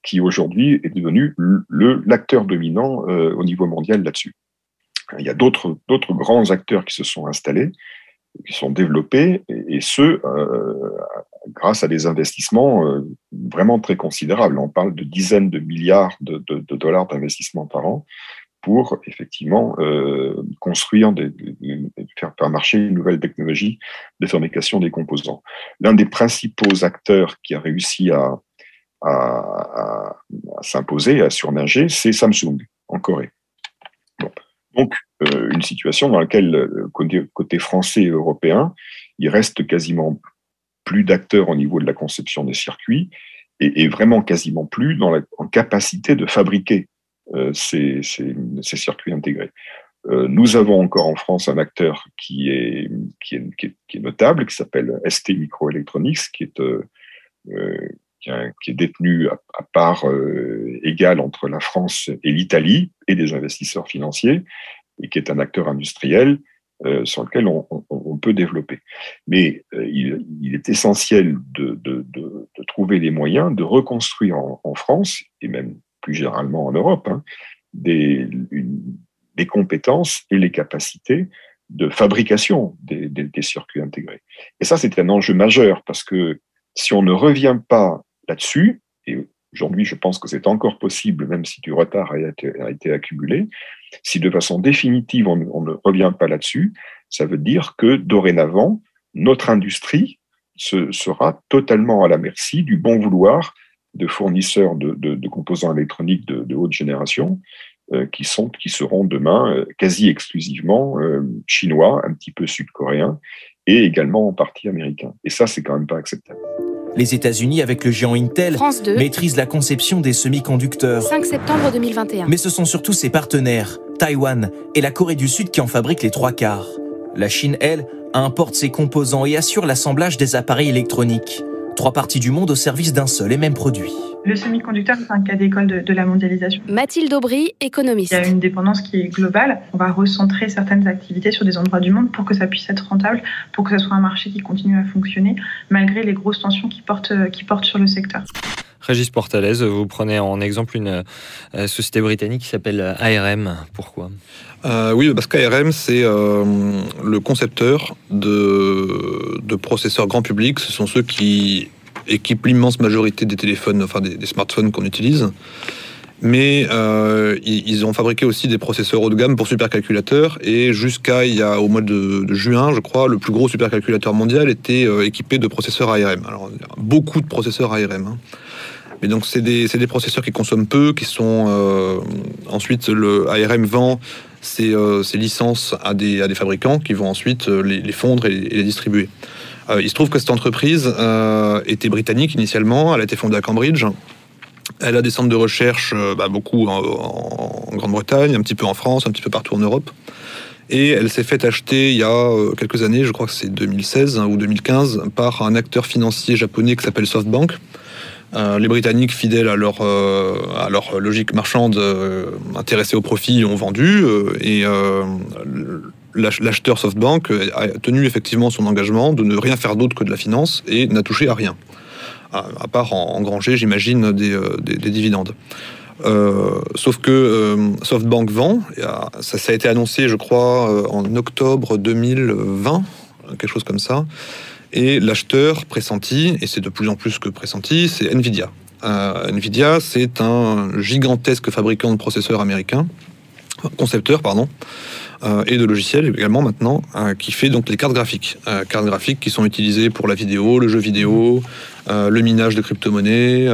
M: qui aujourd'hui est devenu l'acteur dominant euh, au niveau mondial là-dessus. Il y a d'autres grands acteurs qui se sont installés, qui sont développés, et, et ceux euh, grâce à des investissements euh, vraiment très considérables. On parle de dizaines de milliards de, de, de dollars d'investissement par an pour effectivement euh, construire, des, faire, marcher une nouvelle technologie de fabrication des composants. L'un des principaux acteurs qui a réussi à, s'imposer, à surnager, c'est Samsung en Corée. Donc, euh, une situation dans laquelle, côté, côté français et européen, il reste quasiment plus d'acteurs au niveau de la conception des circuits et, vraiment quasiment plus en capacité de fabriquer euh, ces, ces, ces, circuits intégrés. Euh, nous avons encore en France un acteur qui est, notable, qui s'appelle ST Microelectronics, qui est, euh, euh qui, est détenu à, part euh, égale entre la France et l'Italie et des investisseurs financiers, et qui est un acteur industriel euh, sur lequel on, peut développer. Mais il, est essentiel de, trouver les moyens de reconstruire en, France, et même plus généralement en Europe, hein, des, compétences et les capacités de fabrication des, circuits intégrés. Et ça, c'est un enjeu majeur parce que si on ne revient pas là-dessus, et aujourd'hui, je pense que c'est encore possible, même si du retard a été, accumulé, si de façon définitive on, ne revient pas là-dessus, ça veut dire que dorénavant, notre industrie se, sera totalement à la merci du bon vouloir de fournisseurs de, de, de composants électroniques de, de haute génération euh, qui, sont, qui seront demain euh, quasi exclusivement euh, chinois, un petit peu sud-coréens et également en partie américains. Et ça, c'est quand même pas acceptable.
P: Les États-Unis, avec le géant Intel, maîtrisent la conception des semi-conducteurs.
K: 5 septembre 2021.
P: Mais ce sont surtout ses partenaires, Taïwan et la Corée du Sud, qui en fabriquent les trois quarts. La Chine, elle, importe ses composants et assure l'assemblage des appareils électroniques. Trois parties du monde au service d'un seul et même produit.
Q: Le semi-conducteur, c'est un cas d'école de, de, la mondialisation.
K: Mathilde Aubry, économiste.
Q: Il y a une dépendance qui est globale. On va recentrer certaines activités sur des endroits du monde pour que ça puisse être rentable, pour que ce soit un marché qui continue à fonctionner, malgré les grosses tensions qui portent, qui portent sur le secteur.
H: Régis Portalès, vous prenez en exemple une euh, société britannique qui s'appelle ARM. Pourquoi?
C: Euh, Oui, parce qu'ARM, c'est euh, le concepteur de, de, processeurs grand public. Ce sont ceux qui équipent l'immense majorité des téléphones, enfin des, smartphones qu'on utilise. Mais euh, ils ont fabriqué aussi des processeurs haut de gamme pour supercalculateurs. Et jusqu'à il y a au mois de, juin, je crois, le plus gros supercalculateur mondial était équipé de processeurs ARM. Alors, beaucoup de processeurs ARM. Hein. Mais donc, c'est des, des, processeurs qui consomment peu, qui sont. Ensuite, le ARM vend ses, euh, ses, licences à des, à des fabricants qui vont ensuite euh, les, fondre et, les distribuer. Euh, il se trouve que cette entreprise était britannique initialement, elle a été fondée à Cambridge. Elle a des centres de recherche, bah, beaucoup en, Grande-Bretagne, un petit peu en France, un petit peu partout en Europe. Et elle s'est fait acheter il y a quelques années, je crois que c'est 2016 hein, ou 2015, par un acteur financier japonais qui s'appelle SoftBank. Euh, les Britanniques, fidèles à leur, euh, à leur logique marchande, euh, intéressés au profit, ont vendu. et l'acheteur SoftBank a tenu effectivement son engagement de ne rien faire d'autre que de la finance et n'a touché à rien. À, part en, engranger, j'imagine, des, des, des, dividendes. sauf que SoftBank vend, ça, a été annoncé, je crois, en octobre 2020, quelque chose comme ça. Et l'acheteur pressenti, et c'est de plus en plus que pressenti, c'est Nvidia. Euh, Nvidia, c'est un gigantesque fabricant de processeurs américains, concepteur, pardon, euh, et de logiciels également maintenant, euh, qui fait donc les cartes graphiques. Cartes graphiques qui sont utilisées pour la vidéo, le jeu vidéo, le minage de crypto-monnaies,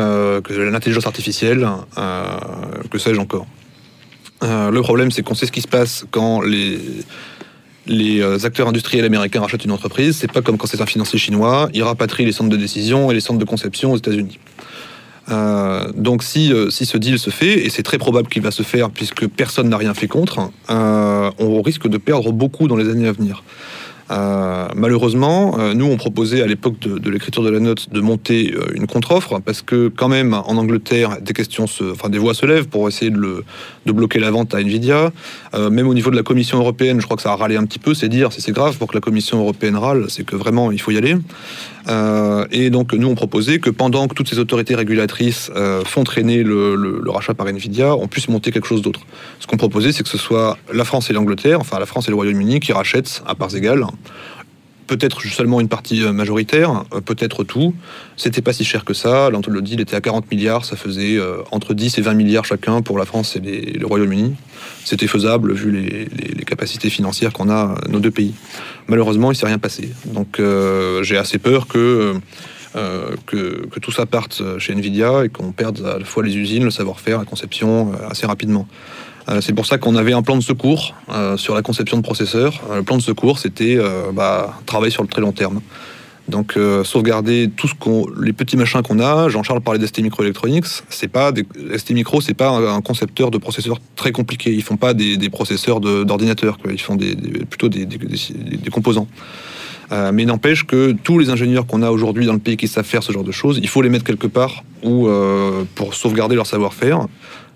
C: l'intelligence artificielle, que sais-je encore. le problème, c'est qu'on sait ce qui se passe quand les les euh, acteurs industriels américains rachètent une entreprise, c'est pas comme quand c'est un financier chinois, il rapatrie les centres de décision et les centres de conception aux États-Unis. Euh, donc si, euh, si ce deal se fait, et c'est très probable qu'il va se faire puisque personne n'a rien fait contre, on risque de perdre beaucoup dans les années à venir. Euh, malheureusement, euh, nous on proposait à l'époque de, l'écriture de la note de monter euh, une contre-offre parce que quand même en Angleterre des questions, se, enfin des voix se lèvent pour essayer de, de bloquer la vente à Nvidia. Même au niveau de la Commission européenne, je crois que ça a râlé un petit peu. C'est dire si c'est grave pour que la Commission européenne râle, c'est que vraiment il faut y aller. Euh, et donc nous on proposait que pendant que toutes ces autorités régulatrices euh, font traîner le, le, le, rachat par Nvidia, on puisse monter quelque chose d'autre. Ce qu'on proposait, c'est que ce soit la France et l'Angleterre, enfin la France et le Royaume-Uni qui rachètent à parts égales peut-être seulement une partie euh, majoritaire, peut-être tout. C'était pas si cher que ça. Le deal était à 40 milliards, ça faisait euh, entre 10 et 20 milliards chacun pour la France et le Royaume-Uni. C'était faisable vu les, capacités financières qu'on a nos deux pays. Malheureusement, il s'est rien passé. Donc euh, j'ai assez peur que, euh, que, tout ça parte chez Nvidia et qu'on perde à la fois les usines, le savoir-faire, la conception euh, assez rapidement. Euh, c'est pour ça qu'on avait un plan de secours euh, sur la conception de processeurs. Euh, le plan de secours, c'était bah, travailler sur le très long terme. Donc sauvegarder tout ce qu'on, les petits machins qu'on a. Jean-Charles parlait d'ST Microelectronics. C'est pas des, ST Micro, c'est pas un, concepteur de processeurs très compliqué. Ils font pas des, processeurs d'ordinateurs. Ils font des, plutôt des, composants. Mais n'empêche que tous les ingénieurs qu'on a aujourd'hui dans le pays qui savent faire ce genre de choses, il faut les mettre quelque part euh, pour sauvegarder leur savoir-faire.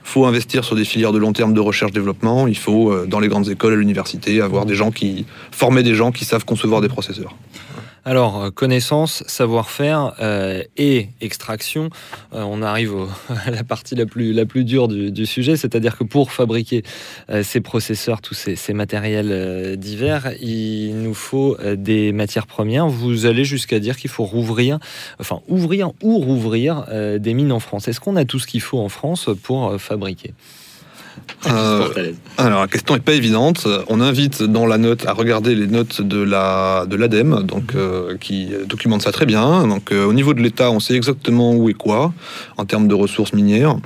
C: Il faut investir sur des filières de long terme de recherche-développement. Il faut, dans les grandes écoles, à l'université, avoir des gens qui former des gens qui savent concevoir des processeurs.
H: Alors, euh, connaissance, savoir-faire euh, et extraction, euh, on arrive à la partie la plus, la plus dure du, sujet, c'est-à-dire que pour fabriquer ces processeurs, tous ces, matériels divers, il nous faut des matières premières. Vous allez jusqu'à dire qu'il faut rouvrir, enfin ouvrir ou rouvrir des mines en France. Est-ce qu'on a tout ce qu'il faut en France pour fabriquer?
C: Euh, alors la question n'est pas évidente. On invite dans la note à regarder les notes de la de l'ADEME, donc euh, qui documente ça très bien. Donc euh, au niveau de l'État, on sait exactement où et quoi en termes de ressources minières.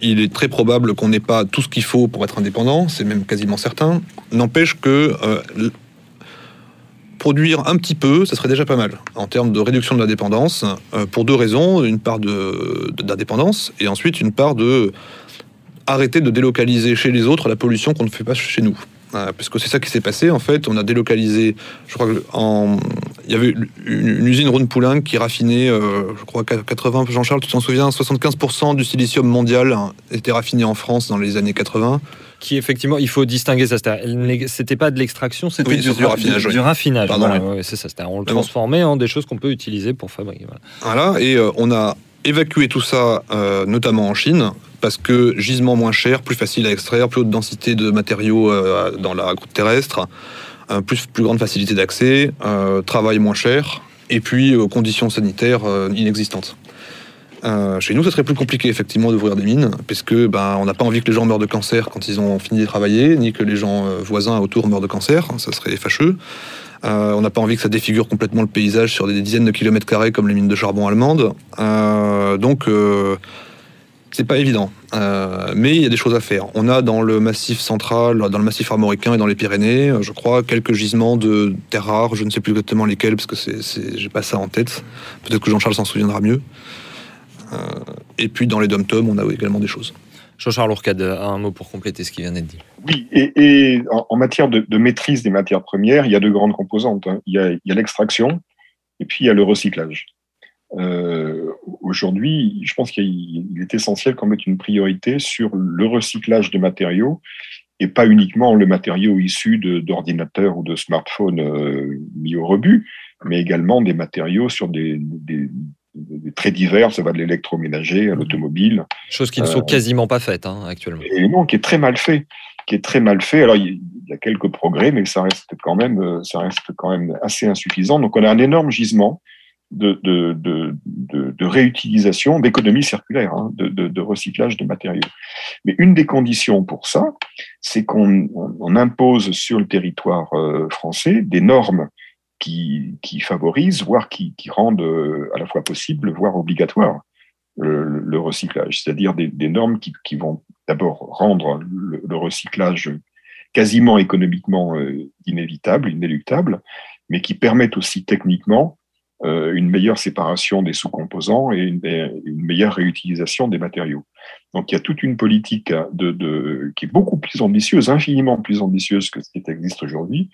C: il est très probable qu'on n'ait pas tout ce qu'il faut pour être indépendant, c'est même quasiment certain. N'empêche que produire un petit peu, ça serait déjà pas mal en termes de réduction de la dépendance, pour deux raisons. Une part d'indépendance et ensuite une part de arrêter de délocaliser chez les autres la pollution qu'on ne fait pas chez nous. Euh, parce que c'est ça qui s'est passé en fait. On a délocalisé, je crois en, il y avait une, usine Rhône Poulain qui raffinait, euh, je crois 80, Jean-Charles, tu t'en souviens, 75% du silicium mondial était raffiné en France dans les années 80.
H: Qui effectivement, il faut distinguer ça. C'était pas de l'extraction, c'était du, raffinage. Du, raffinage. c'est ça. On le transformait en des choses qu'on peut utiliser pour fabriquer.
C: Voilà. et euh, on a évacué tout ça, notamment en Chine, parce que gisement moins cher, plus facile à extraire, plus haute densité de matériaux euh, dans la croûte terrestre, euh, plus, plus grande facilité d'accès, euh, travail moins cher, et puis conditions sanitaires inexistantes. chez nous, ça serait plus compliqué effectivement d'ouvrir des mines, puisque ben, on n'a pas envie que les gens meurent de cancer quand ils ont fini de travailler, ni que les gens voisins autour meurent de cancer, ça serait fâcheux. on n'a pas envie que ça défigure complètement le paysage sur des dizaines de kilomètres carrés comme les mines de charbon allemandes. donc c'est pas évident, euh, mais il y a des choses à faire. On a dans le massif central, dans le massif armoricain et dans les Pyrénées, je crois, quelques gisements de terres rares. Je ne sais plus exactement lesquels parce que c'est, j'ai pas ça en tête. Peut-être que Jean-Charles s'en souviendra mieux. Euh, et puis dans les dom on a également des choses.
H: Jean-Charles Ourcade, un mot pour compléter ce qui vient d'être dit.
M: Oui, et, en, matière de, maîtrise des matières premières, il y a deux grandes composantes. Hein. il y a l'extraction et puis il y a le recyclage. Euh, aujourd'hui, je pense qu'il est essentiel qu'on mette une priorité sur le recyclage de matériaux et pas uniquement le matériau issu d'ordinateurs ou de smartphones euh, mis au rebut, mais également des matériaux sur des, des, des très divers, ça va de l'électroménager à l'automobile.
H: Chose qui ne sont euh, quasiment pas faites hein, actuellement.
M: Et non, qui est très mal fait, qui est très mal fait. Alors il y a quelques progrès, mais ça reste quand même, ça reste quand même assez insuffisant. Donc on a un énorme gisement de, de, de, de réutilisation, d'économie circulaire, hein, de, recyclage de matériaux. Mais une des conditions pour ça, c'est qu'on on impose sur le territoire euh, français des normes qui, qui favorisent, voire qui, qui rendent euh, à la fois possible, voire obligatoire le, le recyclage. C'est-à-dire des, des, normes qui, qui vont d'abord rendre le, le, recyclage quasiment économiquement euh, inévitable, inéluctable, mais qui permettent aussi techniquement une meilleure séparation des sous-composants et une, meilleure réutilisation des matériaux. Donc il y a toute une politique de, de, qui est beaucoup plus ambitieuse, infiniment plus ambitieuse que ce qui existe aujourd'hui,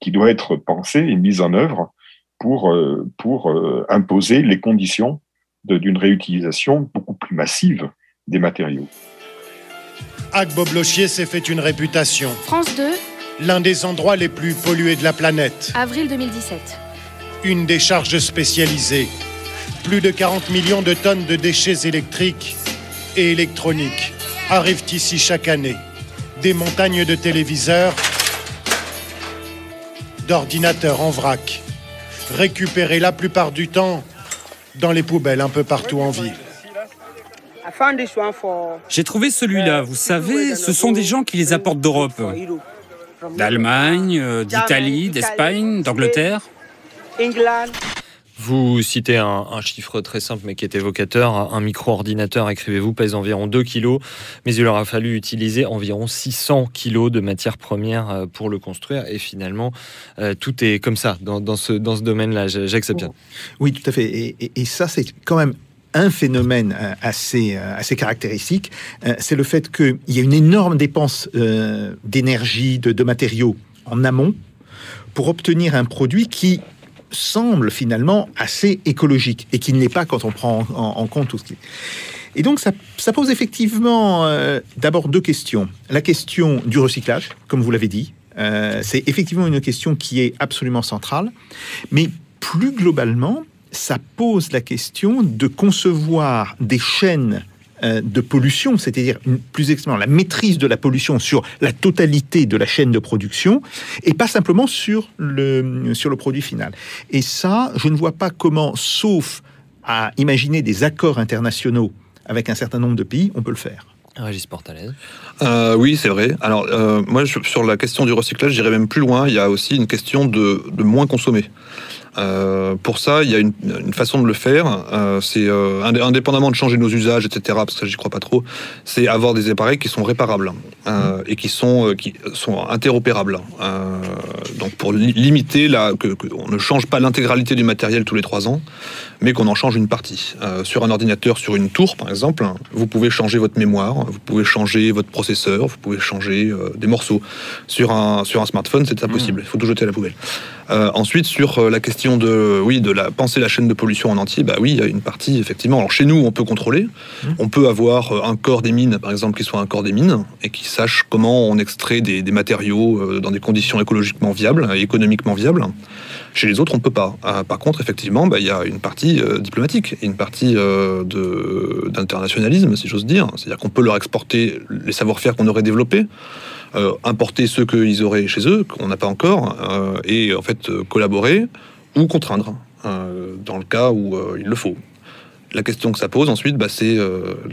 M: qui doit être pensée et mise en œuvre pour, euh, pour euh, imposer les conditions d'une réutilisation beaucoup plus massive des matériaux.
R: Agbo Blochier s'est fait une réputation.
K: France 2.
R: L'un des endroits les plus pollués de la planète.
K: Avril 2017
R: une décharge spécialisée. Plus de 40 millions de tonnes de déchets électriques et électroniques arrivent ici chaque année. Des montagnes de téléviseurs, d'ordinateurs en vrac, récupérés la plupart du temps dans les poubelles un peu partout en ville.
S: J'ai trouvé celui-là, vous savez, ce sont des gens qui les apportent d'Europe. D'Allemagne, euh, d'Italie, d'Espagne, d'Angleterre.
H: Vous citez un, chiffre très simple mais qui est évocateur. Un micro-ordinateur, écrivez-vous, pèse environ 2 kg, mais il aura fallu utiliser environ 600 kg de matières premières euh, pour le construire. Et finalement, euh, tout est comme ça dans, ce, dans ce domaine-là. J'accepte bien.
I: Oui, tout à fait. Et, et ça, c'est quand même un phénomène euh, assez, assez caractéristique, c'est le fait qu'il y a une énorme dépense d'énergie, de, de matériaux en amont pour obtenir un produit qui semble finalement assez écologique et qui ne l'est pas quand on prend en, compte tout ce qui et donc, ça, pose effectivement euh, d'abord deux questions. La question du recyclage, comme vous l'avez dit, euh, c'est effectivement une question qui est absolument centrale. Mais plus globalement, ça pose la question de concevoir des chaînes de pollution, c'est-à-dire plus exactement la maîtrise de la pollution sur la totalité de la chaîne de production et pas simplement sur le, sur le produit final. Et ça, je ne vois pas comment, sauf à imaginer des accords internationaux avec un certain nombre de pays, on peut le faire.
H: Régis Portalès.
C: Euh, oui, c'est vrai. Alors, euh, moi, sur la question du recyclage, j'irais même plus loin. Il y a aussi une question de, de moins consommer. Euh, pour ça, il y a une, façon de le faire. Euh, c'est euh, indépendamment de changer nos usages, etc. Parce que j'y crois pas trop. C'est avoir des appareils qui sont réparables et qui sont qui sont interopérables. donc pour limiter que, on ne change pas l'intégralité du matériel tous les trois ans, mais qu'on en change une partie. sur un ordinateur, sur une tour, par exemple, vous pouvez changer votre mémoire, vous pouvez changer votre processeur, vous pouvez changer des morceaux. Sur un sur un smartphone, c'est impossible. Mmh. Il faut tout jeter à la poubelle. Euh, ensuite, sur euh, la question de, oui, de la, penser la chaîne de pollution en entier, bah oui, il y a une partie, effectivement. Alors chez nous, on peut contrôler. Mmh. On peut avoir euh, un corps des mines, par exemple, qui soit un corps des mines et qui sache comment on extrait des, matériaux dans des conditions écologiquement viables et économiquement viables. Chez les autres, on ne peut pas. par contre, effectivement, bah, il y a une partie diplomatique, une partie d'internationalisme, si j'ose dire. C'est-à-dire qu'on peut leur exporter les savoir-faire qu'on aurait développés. Euh, importer ceux qu'ils auraient chez eux, qu'on n'a pas encore, euh, et en fait euh, collaborer ou contraindre, dans le cas où il le faut. La question que ça pose ensuite, bah, c'est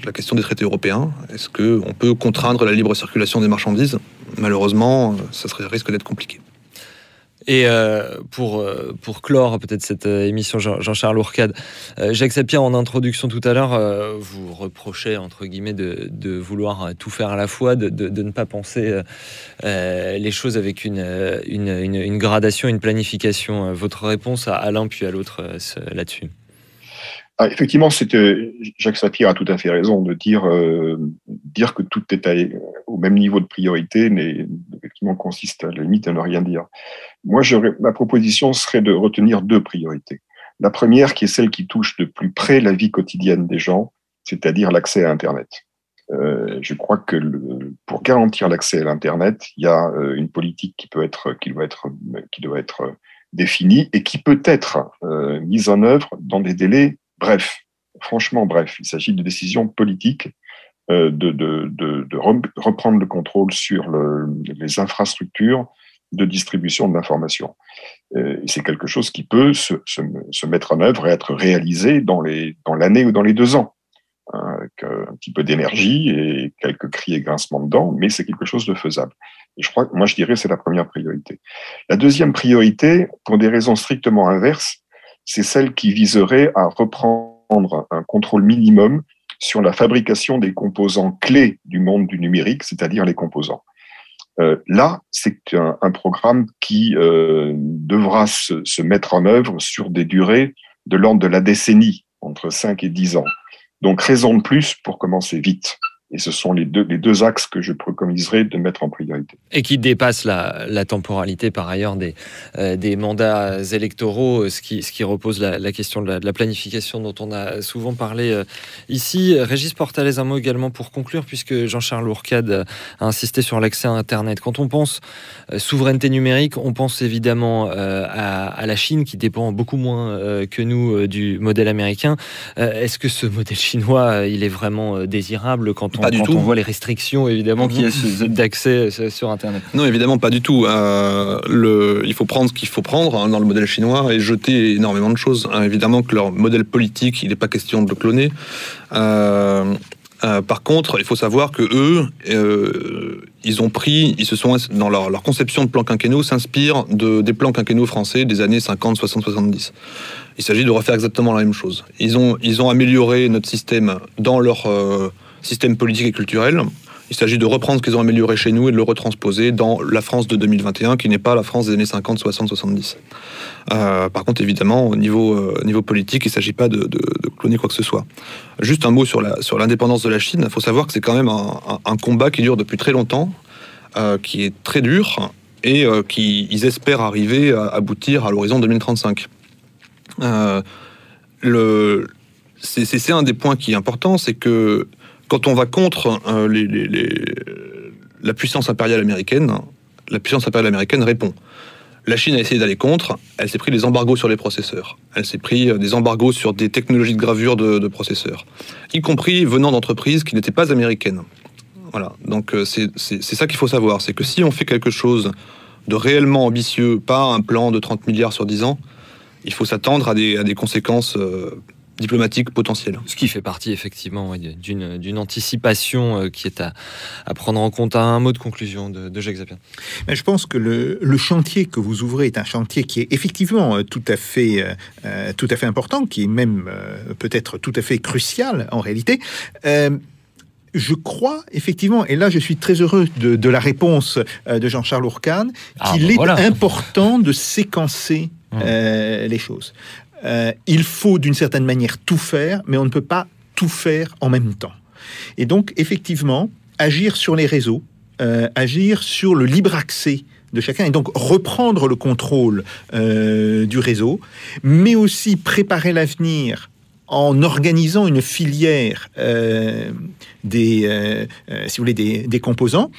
C: la question des traités européens. Est-ce qu'on peut contraindre la libre circulation des marchandises? Malheureusement, ça serait, risque d'être compliqué.
H: Et euh, pour, euh, pour clore peut-être cette euh, émission, Jean-Charles Ourcade, Jacques Sapir, en introduction tout à l'heure, vous reprochez, entre guillemets, de, de, vouloir tout faire à la fois, de, de, ne pas penser les choses avec une, une, une, gradation, une planification. Votre réponse à l'un puis à l'autre là-dessus
M: ah, effectivement, Jacques Sapir a tout à fait raison de dire, dire que tout est au même niveau de priorité, mais effectivement consiste à la limite à ne rien dire. Moi, ma proposition serait de retenir deux priorités. La première, qui est celle qui touche de plus près la vie quotidienne des gens, c'est-à-dire l'accès à Internet. Euh, je crois que le, pour garantir l'accès à l'Internet, il y a euh, une politique qui peut être, qui doit être, qui doit être définie et qui peut être euh, mise en œuvre dans des délais brefs. Franchement, bref. Il s'agit de décisions politiques euh, de, de, de, de, reprendre le contrôle sur le, les infrastructures de distribution de l'information. Euh, c'est quelque chose qui peut se, se, mettre en œuvre et être réalisé dans l'année dans ou dans les deux ans. Hein, avec un petit peu d'énergie et quelques cris et grincements dedans, mais c'est quelque chose de faisable. Et je crois, moi je dirais, c'est la première priorité. La deuxième priorité, pour des raisons strictement inverses, c'est celle qui viserait à reprendre un contrôle minimum sur la fabrication des composants clés du monde du numérique, c'est-à-dire les composants. Euh, là, c'est un, programme qui euh, devra se, se, mettre en œuvre sur des durées de l'ordre de la décennie, entre 5 et 10 ans. Donc, raison de plus pour commencer vite. Et ce sont les deux, les deux axes que je préconiserais de mettre en priorité.
H: Et qui dépassent la, temporalité, par ailleurs, des, euh, des mandats électoraux, ce qui, ce qui repose la, question de la, planification dont on a souvent parlé euh, ici. Régis Portalès, un mot également pour conclure, puisque Jean-Charles Ourcade a insisté sur l'accès à Internet. Quand on pense euh, souveraineté numérique, on pense évidemment à, à, la Chine, qui dépend beaucoup moins que nous du modèle américain. Est-ce que ce modèle chinois, il est vraiment désirable quand on, quand on voit les restrictions évidemment qu'il y a mhm. d'accès sur Internet.
C: Non, évidemment pas du tout. Euh, le, il faut prendre ce qu'il faut prendre hein, dans le modèle chinois et jeter énormément de choses. Hein, évidemment que leur modèle politique, il n'est pas question de le cloner. Euh, Euh, par contre, il faut savoir que eux, euh, ils ont pris, ils se sont dans leur, leur conception de plan quinquennaux s'inspirent de, des plans quinquennaux français des années 50, 60, 70. Il s'agit de refaire exactement la même chose. Ils ont, ils ont amélioré notre système dans leur euh, système politique et culturel. Il s'agit de reprendre ce qu'ils ont amélioré chez nous et de le retransposer dans la France de 2021, qui n'est pas la France des années 50, 60, 70. Euh, par contre, évidemment, au niveau, euh, politique, il ne s'agit pas de, cloner quoi que ce soit. Juste un mot sur l'indépendance de la Chine. Il faut savoir que c'est quand même un, combat qui dure depuis très longtemps, euh, qui est très dur, et euh, qui ils espèrent arriver à aboutir à l'horizon 2035. Euh, le, c'est un des points qui est important, c'est que quand on va contre euh, les, les, la puissance impériale américaine, la puissance impériale américaine répond. La Chine a essayé d'aller contre, elle s'est pris des embargos sur les processeurs, elle s'est pris euh, des embargos sur des technologies de gravure de, processeurs, y compris venant d'entreprises qui n'étaient pas américaines. Voilà, donc euh, c'est ça qu'il faut savoir, c'est que si on fait quelque chose de réellement ambitieux, pas un plan de 30 milliards sur 10 ans, il faut s'attendre à des, à des conséquences euh, diplomatiques potentielles.
H: Ce qui fait partie effectivement d'une anticipation euh, qui est à, à, prendre en compte. Un mot de conclusion de, de Jacques Zapien.
I: Je pense que le, le, chantier que vous ouvrez est un chantier qui est effectivement euh, tout à fait, euh, tout à fait important, qui est même euh, peut-être tout à fait crucial en réalité. Euh, je crois effectivement, et là je suis très heureux de, de la réponse de Jean-Charles Ourcane,
H: Ah,
I: qu'il
H: bah
I: est
H: voilà.
I: important de séquencer euh, les choses. Euh, il faut d'une certaine manière tout faire, mais on ne peut pas tout faire en même temps. Et donc effectivement, agir sur les réseaux, euh, agir sur le libre accès de chacun et donc reprendre le contrôle euh, du réseau, mais aussi préparer l'avenir en organisant une filière des, si vous voulez, des composants,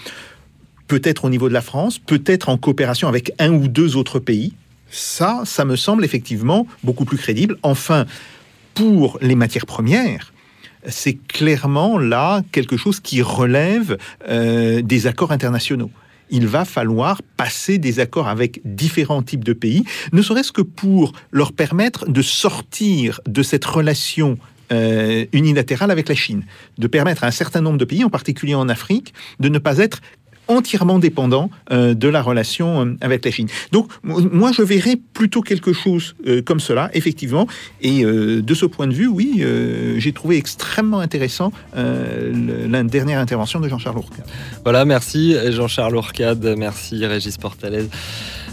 I: peut-être au niveau de la France, peut-être en coopération avec un ou deux autres pays. Ça, ça me semble effectivement beaucoup plus crédible. Enfin, pour les matières premières, c'est clairement là quelque chose qui relève euh, des accords internationaux il va falloir passer des accords avec différents types de pays, ne serait-ce que pour leur permettre de sortir de cette relation euh, unilatérale avec la Chine, de permettre à un certain nombre de pays, en particulier en Afrique, de ne pas être entièrement dépendant euh, de la relation euh, avec la Chine. Donc moi je verrais plutôt quelque chose euh, comme cela, effectivement, et de ce point de vue, oui, j'ai trouvé extrêmement intéressant la dernière intervention de Jean-Charles Ourcade.
H: Voilà, merci Jean-Charles Ourcade, merci Régis Portalez.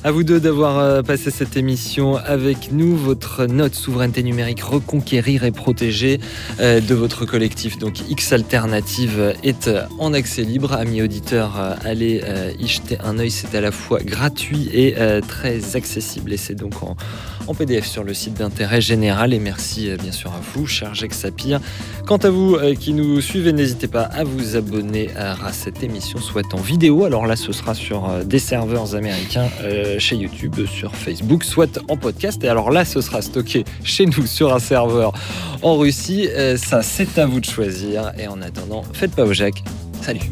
H: À vous deux d'avoir euh, passé cette émission avec nous. Votre note souveraineté numérique reconquérir et protéger euh, de votre collectif. Donc X Alternative est en accès libre. Amis auditeurs, euh, allez y jeter un œil. C'est à la fois gratuit et très accessible. Et c'est donc en, en, PDF sur le site d'intérêt général. Et merci bien sûr à vous, cher Jacques Sapir. Quant à vous qui nous suivez, n'hésitez pas à vous abonner à cette émission, soit en vidéo. Alors là, ce sera sur des serveurs américains chez YouTube, sur Facebook, soit en podcast. Et alors là, ce sera stocké chez nous sur un serveur en Russie. Euh, ça, c'est à vous de choisir. Et en attendant, faites pas au Jacques. Salut.